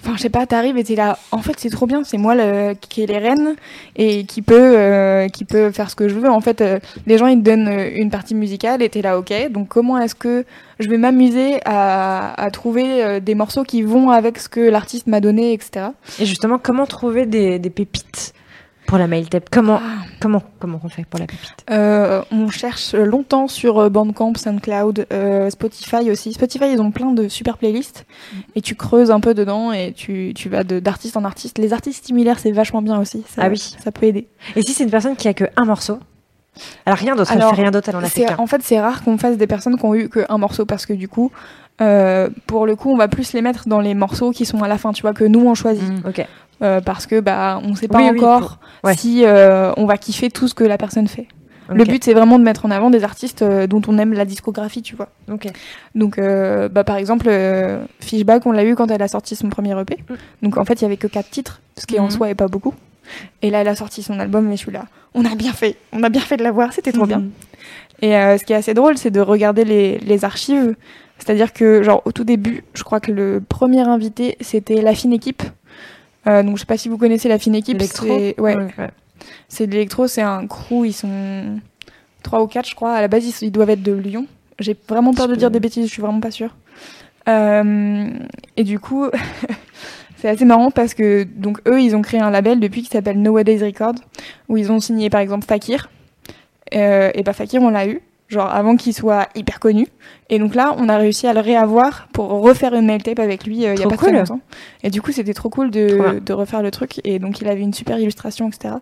enfin, je sais pas, t'arrives et t'es là. En fait, c'est trop bien. C'est moi le, qui ai les rênes et qui peut, euh, qui peut faire ce que je veux. En fait, euh, les gens ils te donnent euh, une partie musicale et t'es là, ok. Donc comment est-ce que je vais m'amuser à, à trouver euh, des morceaux qui vont avec ce que l'artiste m'a donné, etc. Et justement, comment trouver des, des pépites pour la mail tape Comment, comment, comment on fait pour la pépite? Euh, on cherche longtemps sur euh, Bandcamp, SoundCloud, euh, Spotify aussi. Spotify, ils ont plein de super playlists et tu creuses un peu dedans et tu, tu vas de- d'artiste en artiste. Les artistes similaires, c'est vachement bien aussi. Ça, Ah oui. Ça peut aider. Et si c'est une personne qui a que un morceau? Alors rien d'autre, elle fait rien d'autre, elle en a fait. En fait, c'est rare qu'on fasse des personnes qui ont eu qu'un morceau parce que du coup, euh, pour le coup, on va plus les mettre dans les morceaux qui sont à la fin, tu vois, que nous on choisit. Mm. Euh, parce que bah, on sait pas Oui, oui, encore pour- ouais. si euh, on va kiffer tout ce que la personne fait. Le but, c'est vraiment de mettre en avant des artistes dont on aime la discographie, tu vois. Donc, bah, par exemple, Fishback, on l'a eu quand elle a sorti son premier EP. Mm. Donc, en fait, il y avait que quatre titres, ce qui en Mhm. soi est pas beaucoup. Et là, elle a sorti son album, et je suis là. On a bien fait, on a bien fait de l'avoir, c'était trop bien. Et ce qui est assez drôle, c'est de regarder les, les archives. C'est-à-dire que, genre, au tout début, je crois que le premier invité, c'était La Fine Équipe. Euh, donc, je sais pas si vous connaissez La Fine Équipe. C'est- ouais, de l'électro, c'est un crew, ils sont trois ou quatre, je crois. À la base, ils, ils doivent être de Lyon. J'ai vraiment peur de dire des bêtises, je suis vraiment pas sûre. Euh, et du coup, (laughs) c'est assez marrant parce que donc eux, ils ont créé un label depuis qui s'appelle Nowadays Records, où ils ont signé par exemple Fakir. Euh, et bah Fakir, on l'a eu, genre avant qu'il soit hyper connu. Et donc là, on a réussi à le réavoir pour refaire une mail tape avec lui euh, il y a pas cool. très longtemps. Et du coup, c'était trop cool Trop de, de refaire le truc. Et donc, il avait une super illustration, etc.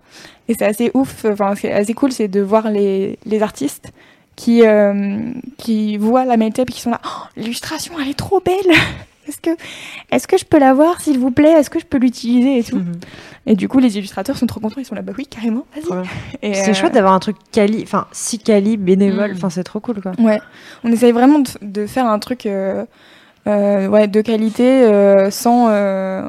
Et c'est assez ouf, enfin, c'est assez cool, c'est de voir les, les artistes qui, euh, qui voient la mail tape et qui sont là. Oh, l'illustration, elle est trop belle! Est-ce que, est-ce que je peux la voir, s'il vous plaît? Est-ce que je peux l'utiliser et tout? Mhm. Et du coup, les illustrateurs sont trop contents, ils sont là, bah oui, carrément, vas-y. C'est euh, chouette d'avoir un truc quali, enfin si quali, bénévole, Mm. enfin c'est trop cool quoi. Ouais, on essaye vraiment de, de faire un truc euh, euh, ouais, de qualité euh, sans, euh,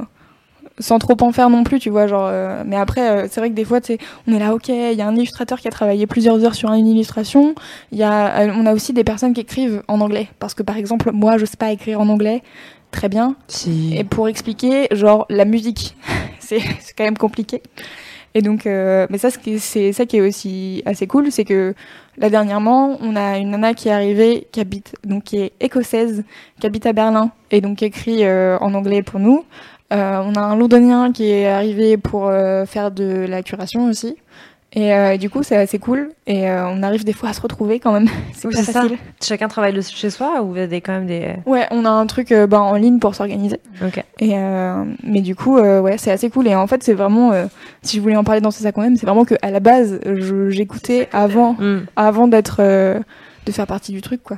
sans trop en faire non plus, tu vois. Genre, euh, mais après, euh, c'est vrai que des fois, on est là, ok, il y a un illustrateur qui a travaillé plusieurs heures sur une illustration. Il y a, euh, on a aussi des personnes qui écrivent en anglais. Parce que par exemple, moi, je sais pas écrire en anglais très bien. Si. Et pour expliquer, genre, la musique, (laughs) c'est quand même compliqué. Et donc, euh, mais ça, c'est ça qui est aussi assez cool, c'est que là dernièrement, on a une nana qui est arrivée, qui habite, donc qui est écossaise, qui habite à Berlin, et donc qui écrit euh, en anglais pour nous. Euh, on a un londonien qui est arrivé pour faire de la curation aussi. Et euh, du coup, c'est assez cool. Et euh, on arrive des fois à se retrouver quand même. (laughs) c'est Oui, pas c'est ça. facile. Chacun travaille de chez soi ou vous avez quand même des. Ouais, on a un truc euh, ben, en ligne pour s'organiser. Ok. Et euh, mais du coup, euh, ouais, c'est assez cool. Et en fait, c'est vraiment, euh, si je voulais en parler dans ce sac quand même, c'est vraiment que à la base, j'écoutais avant, Mm. avant d'être, euh, de faire partie du truc, quoi.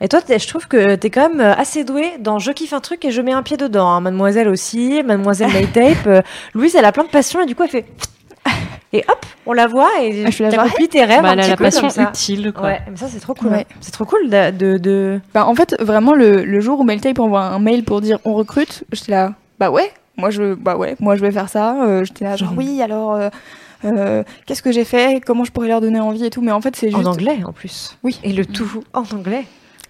Et toi, je trouve que t'es quand même euh, assez douée dans je kiffe un truc et je mets un pied dedans. hein. Mademoiselle aussi, Mademoiselle Maytape. euh, Louise, elle a plein de passion et du coup, elle fait. Et hop, on la voit et Ah, je suis là, t'accomplis tes rêves Bah, un elle a petit la peu passion comme ça. utile, quoi. Ouais, mais ça c'est trop cool. Ouais. C'est trop cool de, de, de- Bah, en fait, vraiment, le, le jour où Mailtape envoie un mail pour dire on recrute, j'étais là, bah ouais, moi je, bah ouais, moi je vais faire ça. Euh, j'étais là, genre Mhm. oui, alors. euh, euh, qu'est-ce que j'ai fait Comment je pourrais leur donner envie et tout Mais en fait, c'est juste. en anglais en plus. Oui. Et le tout en anglais.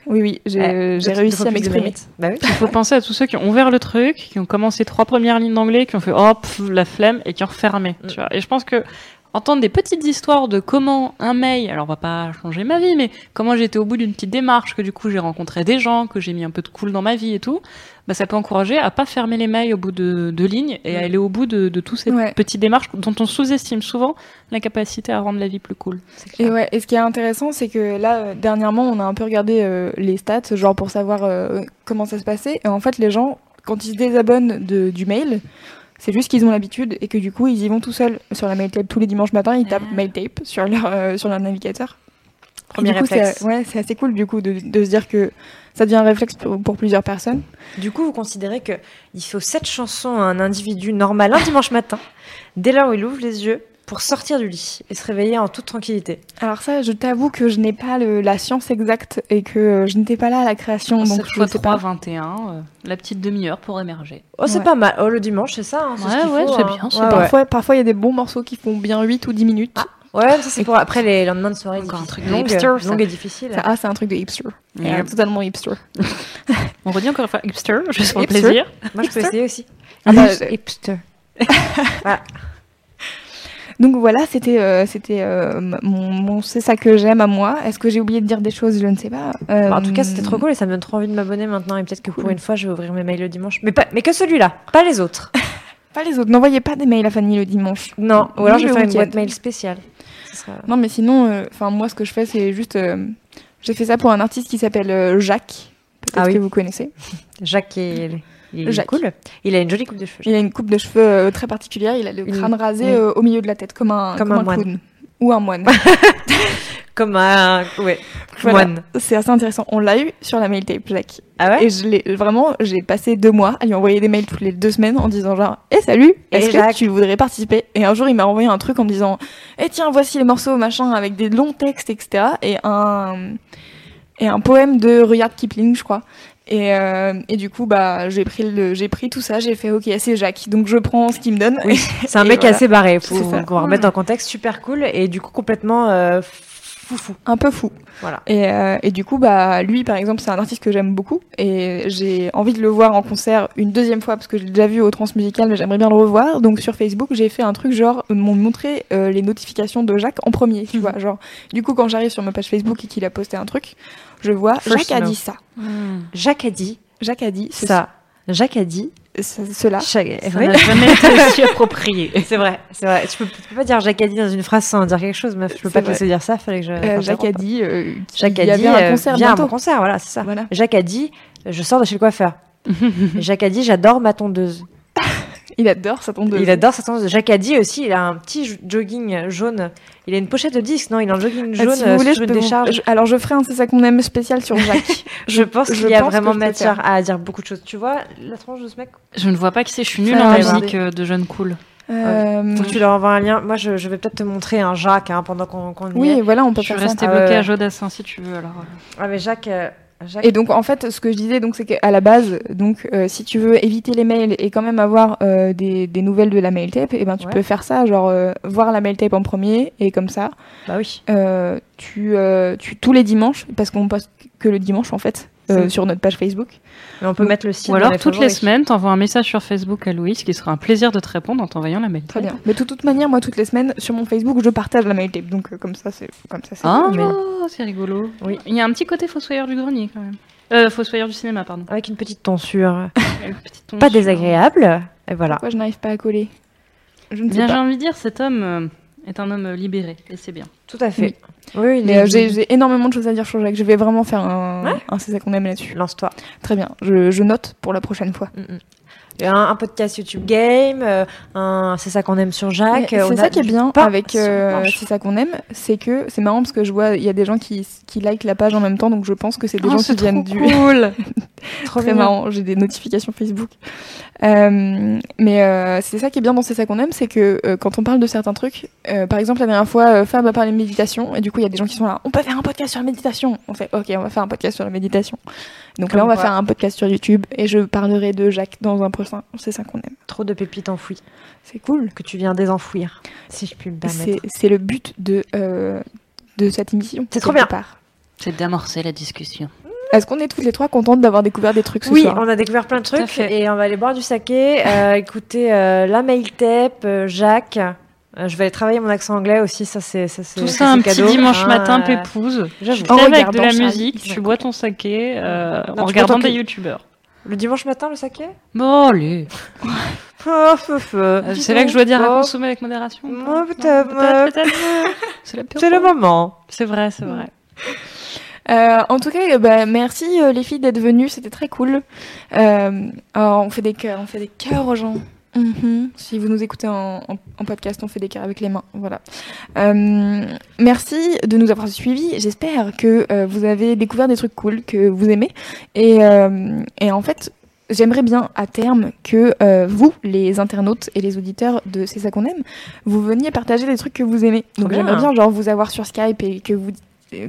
Oui, oui, j'ai deux- réussi à m'exprimer. Bah oui. Il faut penser à tous ceux qui ont ouvert le truc, qui ont commencé trois premières lignes d'anglais, qui ont fait oh pff, la flemme et qui ont refermé. Mm. Tu vois. Et je pense que entendre des petites histoires de comment un mail, alors on va pas changer ma vie, mais comment j'étais au bout d'une petite démarche, que du coup j'ai rencontré des gens, que j'ai mis un peu de cool dans ma vie et tout, bah, ça peut encourager à pas fermer les mails au bout de deux lignes et à aller au bout de, de tous ces Ouais. petites démarches dont on sous-estime souvent la capacité à rendre la vie plus cool. Et ouais, et ce qui est intéressant, c'est que là, euh, dernièrement, on a un peu regardé euh, les stats, genre pour savoir euh, comment ça se passait. Et en fait, les gens, quand ils se désabonnent de, du mail, c'est juste qu'ils ont l'habitude et que du coup, ils y vont tout seuls sur la mail tape tous les dimanches matin, ils tapent Ah. mail tape sur leur, euh, sur leur navigateur. Premier du coup, réflexe. c'est ouais, c'est assez cool du coup de, de se dire que ça devient un réflexe pour, pour plusieurs personnes. Du coup, vous considérez que il faut sept chansons à un individu normal un dimanche matin, dès l'heure où il ouvre les yeux, pour sortir du lit et se réveiller en toute tranquillité. Alors ça, je t'avoue que je n'ai pas le- la science exacte et que euh, je n'étais pas là à la création, donc 7 je fois sais 3, pas. 21, euh, la petite demi-heure pour émerger. Oh, c'est Ouais. pas mal. Oh, le dimanche, c'est ça. hein, c'est ce Ouais, ouais, c'est hein. bien, Ouais, ouais. Parfois, parfois, il y a des bons morceaux qui font bien 8 ou 10 minutes. Ouais, ça c'est pour après les lendemains de soirée. Encore un truc de longue, hipster, longue et difficile. Ça, ah, c'est un truc de hipster. Yeah. Euh, totalement hipster. (laughs) On redit encore une fois hipster, juste pour le plaisir. Moi, je peux essayer aussi. Ah bah, hipster. (laughs) Donc voilà, c'était euh, c'était euh, mon, mon- c'est ça que j'aime à moi. Est-ce que j'ai oublié de dire des choses? Je ne sais pas. Euh, Bah, en tout cas, c'était trop cool et ça me donne trop envie de m'abonner maintenant. Et peut-être que pour Cool. une fois, je vais ouvrir mes mails le dimanche. Mais, pas, mais que celui-là, pas les autres. (laughs) Pas les autres. N'envoyez pas des mails à Fanny le dimanche. Non, ou alors je vais faire une boîte mail spéciale. Sera- Non, mais sinon, euh, enfin moi, ce que je fais, c'est juste, euh, j'ai fait ça pour un artiste qui s'appelle euh, Jacques. Peut-être Ah oui. que vous connaissez. (laughs) Jacques est, il est Jacques. cool. Il a une jolie coupe de cheveux. Il a une coupe de cheveux euh, très particulière. Il a le crâne rasé oui. euh, au milieu de la tête, comme un, Comme comme un un moine. clown ou un moine. (laughs) (laughs) Comme un ouais, Voilà. moine. c'est assez intéressant. On l'a eu sur la mail tape, Jacques. Ah ouais Et je l'ai vraiment, j'ai passé deux mois à lui envoyer des mails toutes les deux semaines en disant genre, eh salut, Eh, est-ce que tu voudrais participer? Et un jour, il m'a envoyé un truc en me disant, eh tiens, voici les morceaux machin avec des longs textes, etc. Et un et un poème de Rudyard Kipling, je crois. Et, euh, et du coup, bah, j'ai pris le, j'ai pris tout ça, j'ai fait, ok, c'est Jacques. Donc je prends ce qu'il me donne. Oui, (laughs) c'est un mec voilà. assez barré. Ça. qu'on remettre en contexte, super cool et du coup complètement euh, foufou. un peu fou. Voilà. Et, euh, et du coup, bah, lui, par exemple, c'est un artiste que j'aime beaucoup. Et j'ai envie de le voir en concert une deuxième fois parce que je l'ai déjà vu au Transmusical, mais j'aimerais bien le revoir. Donc sur Facebook, j'ai fait un truc genre, euh, m'ont montré euh, les notifications de Jacques en premier. Tu vois, genre, du coup, quand j'arrive sur ma page Facebook et qu'il a posté un truc, je vois First Jacques a dit ça. Jacques a dit Jacques a dit ça. Jacques a dit cela. Jacques- Ça Oui. n'a jamais été (laughs) aussi approprié. C'est vrai, c'est vrai. Tu peux, tu peux pas dire dit dans une phrase sans dire quelque chose, meuf. Je peux pas te laisser dire ça. Fallait que je. Euh, Jacques a t'interrompe. dit euh, qu'il a y avait un euh, concert viens à bientôt. mon concert, voilà, c'est ça. Voilà. Jacques a dit je sors de chez le coiffeur. Et (laughs) Jacques a dit j'adore ma tondeuse. (laughs) Il adore sa tondeuse. Il adore sa tondeuse. Jacques a dit aussi il a un petit jo- jogging jaune. Il a une pochette de disque, non Il a un jogging Ah, jaune si vous euh, voulez, je peux vous- décharge. je- Alors je ferai un c'est ça qu'on aime spécial sur (laughs) Jacques. Je pense je qu'il y a vraiment je matière à dire beaucoup de choses. Tu vois la tronche de ce mec Je ne vois pas qui c'est, je suis nulle en musique euh, de jeunes cool. Euh, Faut que tu leur envoies un lien. Moi, je, je vais peut-être te montrer un Jacques hein, pendant qu'on y oui, est. voilà, on peut Je suis faire ça. restée Ah bloquée ouais. à Jodassin si tu veux alors. euh. Ah mais Jacques, euh, Jacques. Et donc en fait, ce que je disais, donc c'est qu'à la base, donc euh, si tu veux éviter les mails et quand même avoir euh, des, des nouvelles de la mail tape, et ben tu Ouais. peux faire ça, genre euh, voir la mail tape en premier et comme ça, Bah oui. euh, tu, euh, tu tous les dimanches, parce qu'on poste que le dimanche en fait euh, C'est- sur notre page Facebook. Mais on peut mettre le site. Ou alors les toutes les semaines, t'envoies un message sur Facebook à Louise, qui sera un plaisir de te répondre en t'envoyant la mail. Très bien. Mais de toute manière, moi toutes les semaines sur mon Facebook, je partage la mail tape, donc euh, comme ça c'est comme ça c'est. Ah, mais- c'est rigolo. Oui. Il y a un petit côté fossoyeur du grenier quand même. Euh, fossoyeur du cinéma, pardon. Avec une petite tonsure. (laughs) Une petite Pas désagréable. Et voilà. Pourquoi je n'arrive pas à coller? Je ne sais Bien, j'ai envie de dire, cet homme est un homme libéré, et c'est bien. Tout à fait. Oui. Oui, Mais euh, j'ai énormément de choses à dire sur Jacques. Je vais vraiment faire un, Ouais. un c'est ça qu'on aime là-dessus. Lance-toi. Très bien. Je, je note pour la prochaine fois. Mm, mm. Un, un podcast YouTube Game, euh, un c'est ça qu'on aime sur Jacques. C'est a ça qui est bien avec euh, c'est ça qu'on aime, c'est que c'est marrant parce que je vois il y a des gens qui qui like la page en même temps donc je pense que c'est des Oh, gens qui viennent trop du cool. (laughs) Trop très mignon. marrant, j'ai des notifications Facebook. Euh, mais euh, c'est ça qui est bien dans c'est ça qu'on aime, c'est que quand on parle de certains trucs, par exemple la dernière fois Fab a parlé de méditation et du coup il y a des gens qui sont là, on peut faire un podcast sur la méditation. On fait OK, on va faire un podcast sur la méditation. Donc Comme là on va quoi. faire un podcast sur YouTube et je parlerai de Jacques dans un prochain c'est ça qu'on aime. Trop de pépites enfouies C'est cool. que tu viens désenfouir, si je puis me C'est permettre. c'est le but de, euh, de cette émission. C'est trop bien. part. C'est d'amorcer la discussion. Est-ce qu'on est toutes les trois contentes d'avoir découvert des trucs ce Oui, soir? on a découvert plein de trucs et on va aller boire du saké, euh, écouter euh, la mail tape, euh, Jacques. Euh, je vais aller travailler mon accent anglais aussi, ça c'est ça c'est Tout ça, un petit cadeau. dimanche Ah, matin, pépouze. j'avoue. Tu te avec de la musique, tu bois ton saké euh, Non, en regardant des youtubeurs. Le dimanche matin, le saké? Bon, allez. Oh, feu, feu. Euh, C'est là que je dois dire à Oh. consommer avec modération. peut-être, peut-être, (laughs) peut-être. C'est le moment. C'est vrai, c'est vrai. Euh, en tout cas, bah, merci euh, les filles d'être venues, c'était très cool. Euh, alors, on fait des cœurs, on fait des cœurs aux gens. Mhm. Si vous nous écoutez en, en- en podcast, on fait des cœurs avec les mains. Voilà. Euh, merci de nous avoir suivis. J'espère que euh, vous avez découvert des trucs cool que vous aimez. Et, euh, et en fait, j'aimerais bien à terme que vous, les internautes et les auditeurs de C'est ça qu'on aime, vous veniez partager des trucs que vous aimez. Donc j'aimerais bien genre vous avoir sur Skype et que vous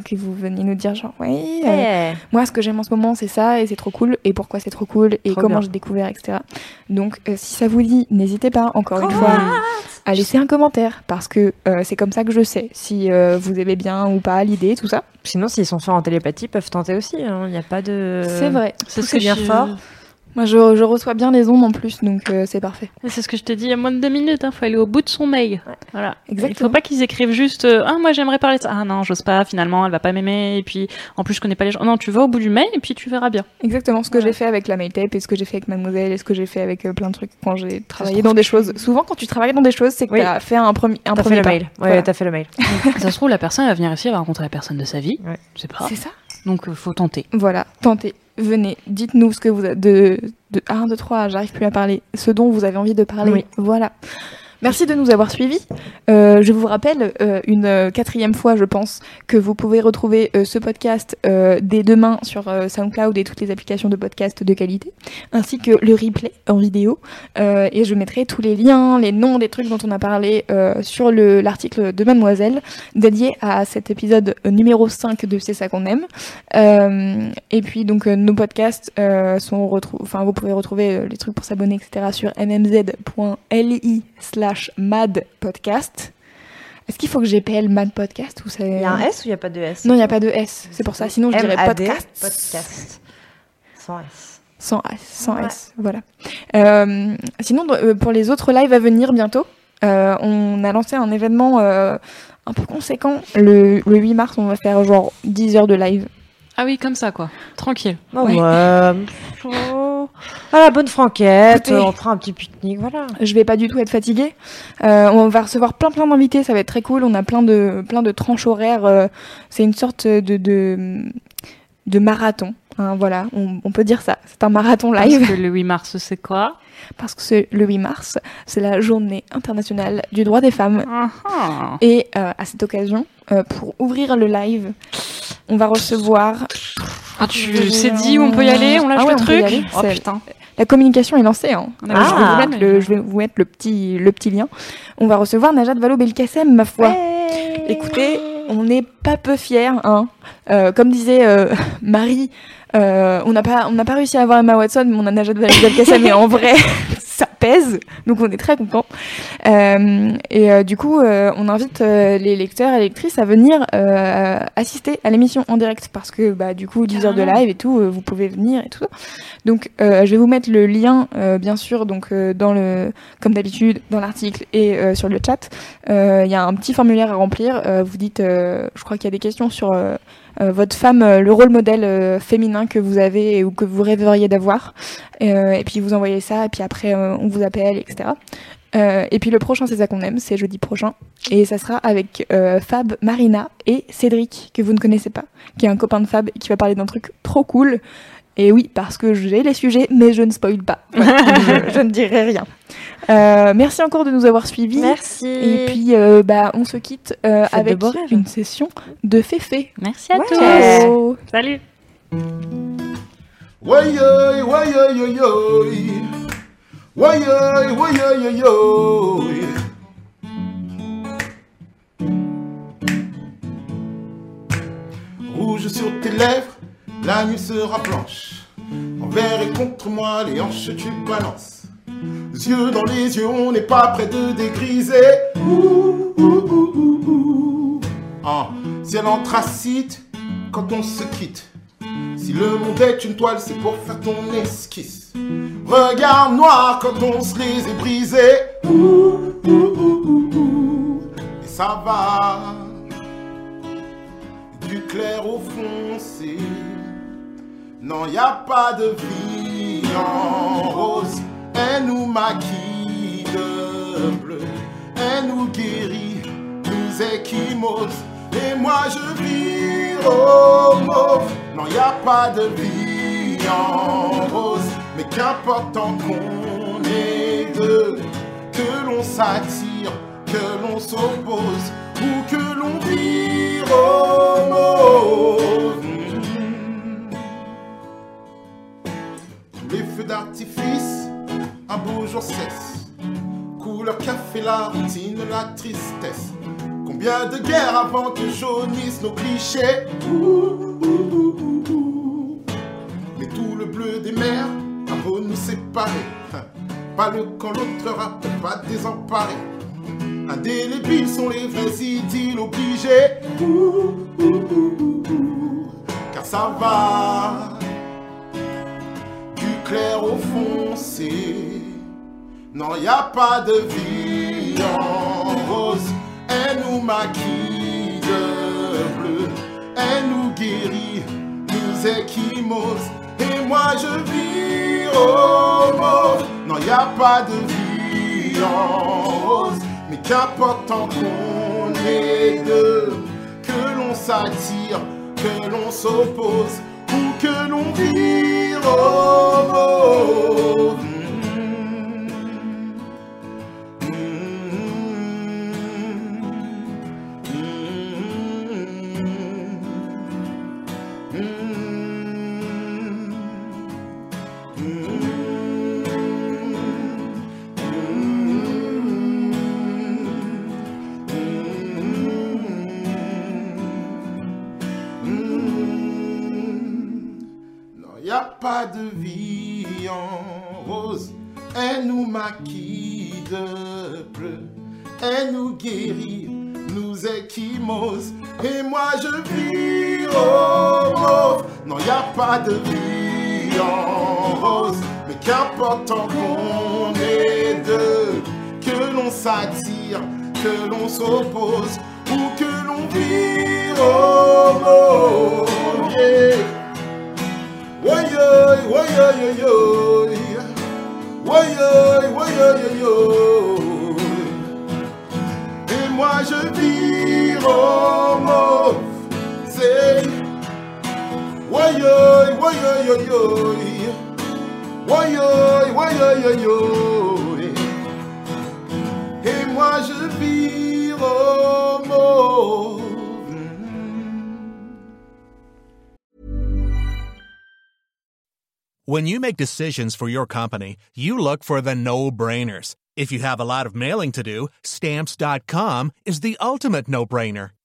que vous veniez nous dire genre ouais euh, moi ce que j'aime en ce moment c'est ça et c'est trop cool et pourquoi c'est trop cool et Trop comment j'ai découvert etc donc euh, si ça vous dit n'hésitez pas encore une fois à laisser un commentaire parce que euh, c'est comme ça que je sais si euh, vous aimez bien ou pas l'idée tout ça Sinon, s'ils sont forts en télépathie, ils peuvent tenter aussi. hein. Il n'y a pas de. c'est vrai C'est Poussez bien je- fort. Moi je, je reçois bien les ondes en plus donc euh, c'est parfait C'est ce que je t'ai dit il y a moins de deux minutes. Il faut aller au bout de son mail. Voilà. Exactement. Il faut pas qu'ils écrivent juste euh, ah moi j'aimerais parler de ça. Ah non j'ose pas. Finalement elle va pas m'aimer. Et puis en plus je connais pas les gens. Non tu vas au bout du mail et puis tu verras bien. exactement ce que Voilà. j'ai fait avec la mail tape et ce que j'ai fait avec Mademoiselle et ce que j'ai fait avec euh, plein de trucs quand j'ai travaillé dans des choses souvent quand tu travailles dans des choses c'est que Oui. t'as fait un, premier un premier fait le mail. Ouais, Voilà. t'as fait le mail. (laughs) ça se trouve la personne elle va venir ici elle va rencontrer la personne de sa vie. Ouais. C'est pas. c'est ça Donc faut tenter. Voilà, tentez, venez, dites-nous ce que vous avez de, de 1, 2, 3, j'arrive plus à parler, ce dont vous avez envie de parler. Oui. Voilà. Merci de nous avoir suivis. Euh, je vous rappelle euh, une euh, quatrième fois, je pense, que vous pouvez retrouver ce podcast dès demain sur SoundCloud et toutes les applications de podcast de qualité, ainsi que le replay en vidéo. Et je mettrai tous les liens, les noms des trucs dont on a parlé sur le- l'article de Mademoiselle dédié à cet épisode numéro 5 de C'est ça qu'on aime. Et puis donc nos podcasts sont retrou- enfin vous pouvez retrouver les trucs pour s'abonner etc sur mmz.li slash mad podcast. Est-ce qu'il faut que j'épelle mad podcast ou c'est Il y a un S ou il n'y a pas de S? Non il n'y a pas de S. C'est pour ça. Sinon je dirais podcast. Podcast. Sans S. Sans S, sans Ouais. S, voilà. Euh, sinon, euh, pour les autres lives à venir bientôt, euh, on a lancé un événement euh, un peu conséquent. Le, le 8 mars, on va faire genre 10 heures de live. Ah oui comme ça quoi. Tranquille. Oh, Ouais. ouais. Oh. Ah, la bonne franquette. Écoutez. On prend un petit pique-nique, voilà. Je vais pas du tout être fatiguée. Euh, on va recevoir plein plein d'invités, ça va être très cool. On a plein de plein de tranches horaires. euh, c'est une sorte de de, de marathon. hein, voilà, on, on peut dire ça. C'est un marathon Parce live que le 8 mars c'est quoi? Parce que c'est le 8 mars, c'est la journée internationale du droit des femmes. Ah, ah. Et euh, à cette occasion, euh, pour ouvrir le live, on va recevoir. Ah, tu sais dit où on peut y aller On lâche Ah ouais, le truc aller, Oh putain. La communication est lancée. Hein. On Euh, a je, vais vous mettre le, je vais vous mettre le petit, le petit lien. On va recevoir Najat Vallaud-Belkacem, ma foi. Écoutez, on n'est pas peu fiers. Hein. Euh, comme disait euh, (laughs) Marie, euh, on n'a pas, on n'a pas réussi à avoir Emma Watson, mais on a Najat Vallaud-Belkacem, mais en vrai, (laughs) ça pèse. Donc on est très contents. Euh, et euh, du coup, euh, on invite euh, les lecteurs et lectrices à venir assister à l'émission en direct parce que bah, du coup, 10 heures de live et tout, vous pouvez venir et tout ça. Donc, je vais vous mettre le lien, bien sûr, donc dans le, comme d'habitude, dans l'article et sur le chat. Il y a un petit formulaire à remplir. Vous dites, je crois qu'il y a des questions sur votre femme, euh, le rôle modèle euh, féminin que vous avez ou que vous rêveriez d'avoir. Euh, et puis vous envoyez ça, et puis après euh, on vous appelle, etc. Euh, et puis le prochain, c'est ça qu'on aime, c'est jeudi prochain. Et ça sera avec euh, Fab, Marina et Cédric, que vous ne connaissez pas, qui est un copain de Fab et qui va parler d'un truc trop cool. Et oui, parce que j'ai les sujets, mais je ne spoil pas. (laughs) Voilà, je, je ne dirai rien. Euh, merci encore de nous avoir suivis. Merci. Et puis, euh, bah, on se quitte euh, avec une session de Féfé. Merci à Ouais. tous. Salut. Rouge sur tes lèvres, la nuit sera blanche. Envers et contre moi, les hanches tu balances. Yeux dans les yeux, on n'est pas près de dégriser. Ouh, ouh, ouh. Ah, ciel anthracite quand on se quitte. Si le monde est une toile, c'est pour faire ton esquisse. Regard noir quand on se les est brisés. Ouh. ça va du clair au foncé. Non, y a pas de vie en rose. Elle nous maquille de bleu. Elle nous guérit, nous équimose. Et moi je vis au mauve. Non, y a pas de vie en rose. Mais qu'importe tant qu'on est deux, que l'on s'attire, que l'on s'oppose ou que l'on vire au. D'artifice, un beau jour cesse. Couleur café, la routine, la tristesse. Combien de guerres avant que jaunissent nos clichés. Mais tout le bleu des mers a beau nous séparer. Pas le quand l'autre rappelle pas désemparé. Indélébiles sont les vrais idylles obligés. Car ça va clair au foncé. Non, y a pas de vie en rose. Elle nous maquille de bleu. Elle nous guérit, nous équimose. Et moi je vis au mauve. Non, y a pas de vie en rose. Mais qu'importe tant qu'on est deux, que l'on s'attire, que l'on s'oppose, ou que l'on vire au mauve. De vie en rose. Mais qu'importe tant qu'on est deux, que l'on s'attire, que l'on s'oppose, ou que l'on vire au. Yeah. Woyoy, woyoy, woyoy. Et moi je vis au. C'est Woyoy. Woyoy, woyoy, woyoy. Et moi je au. When you make decisions for your company, you look for the no brainers. If you have a lot of mailing to do, stamps.com is the ultimate no brainer.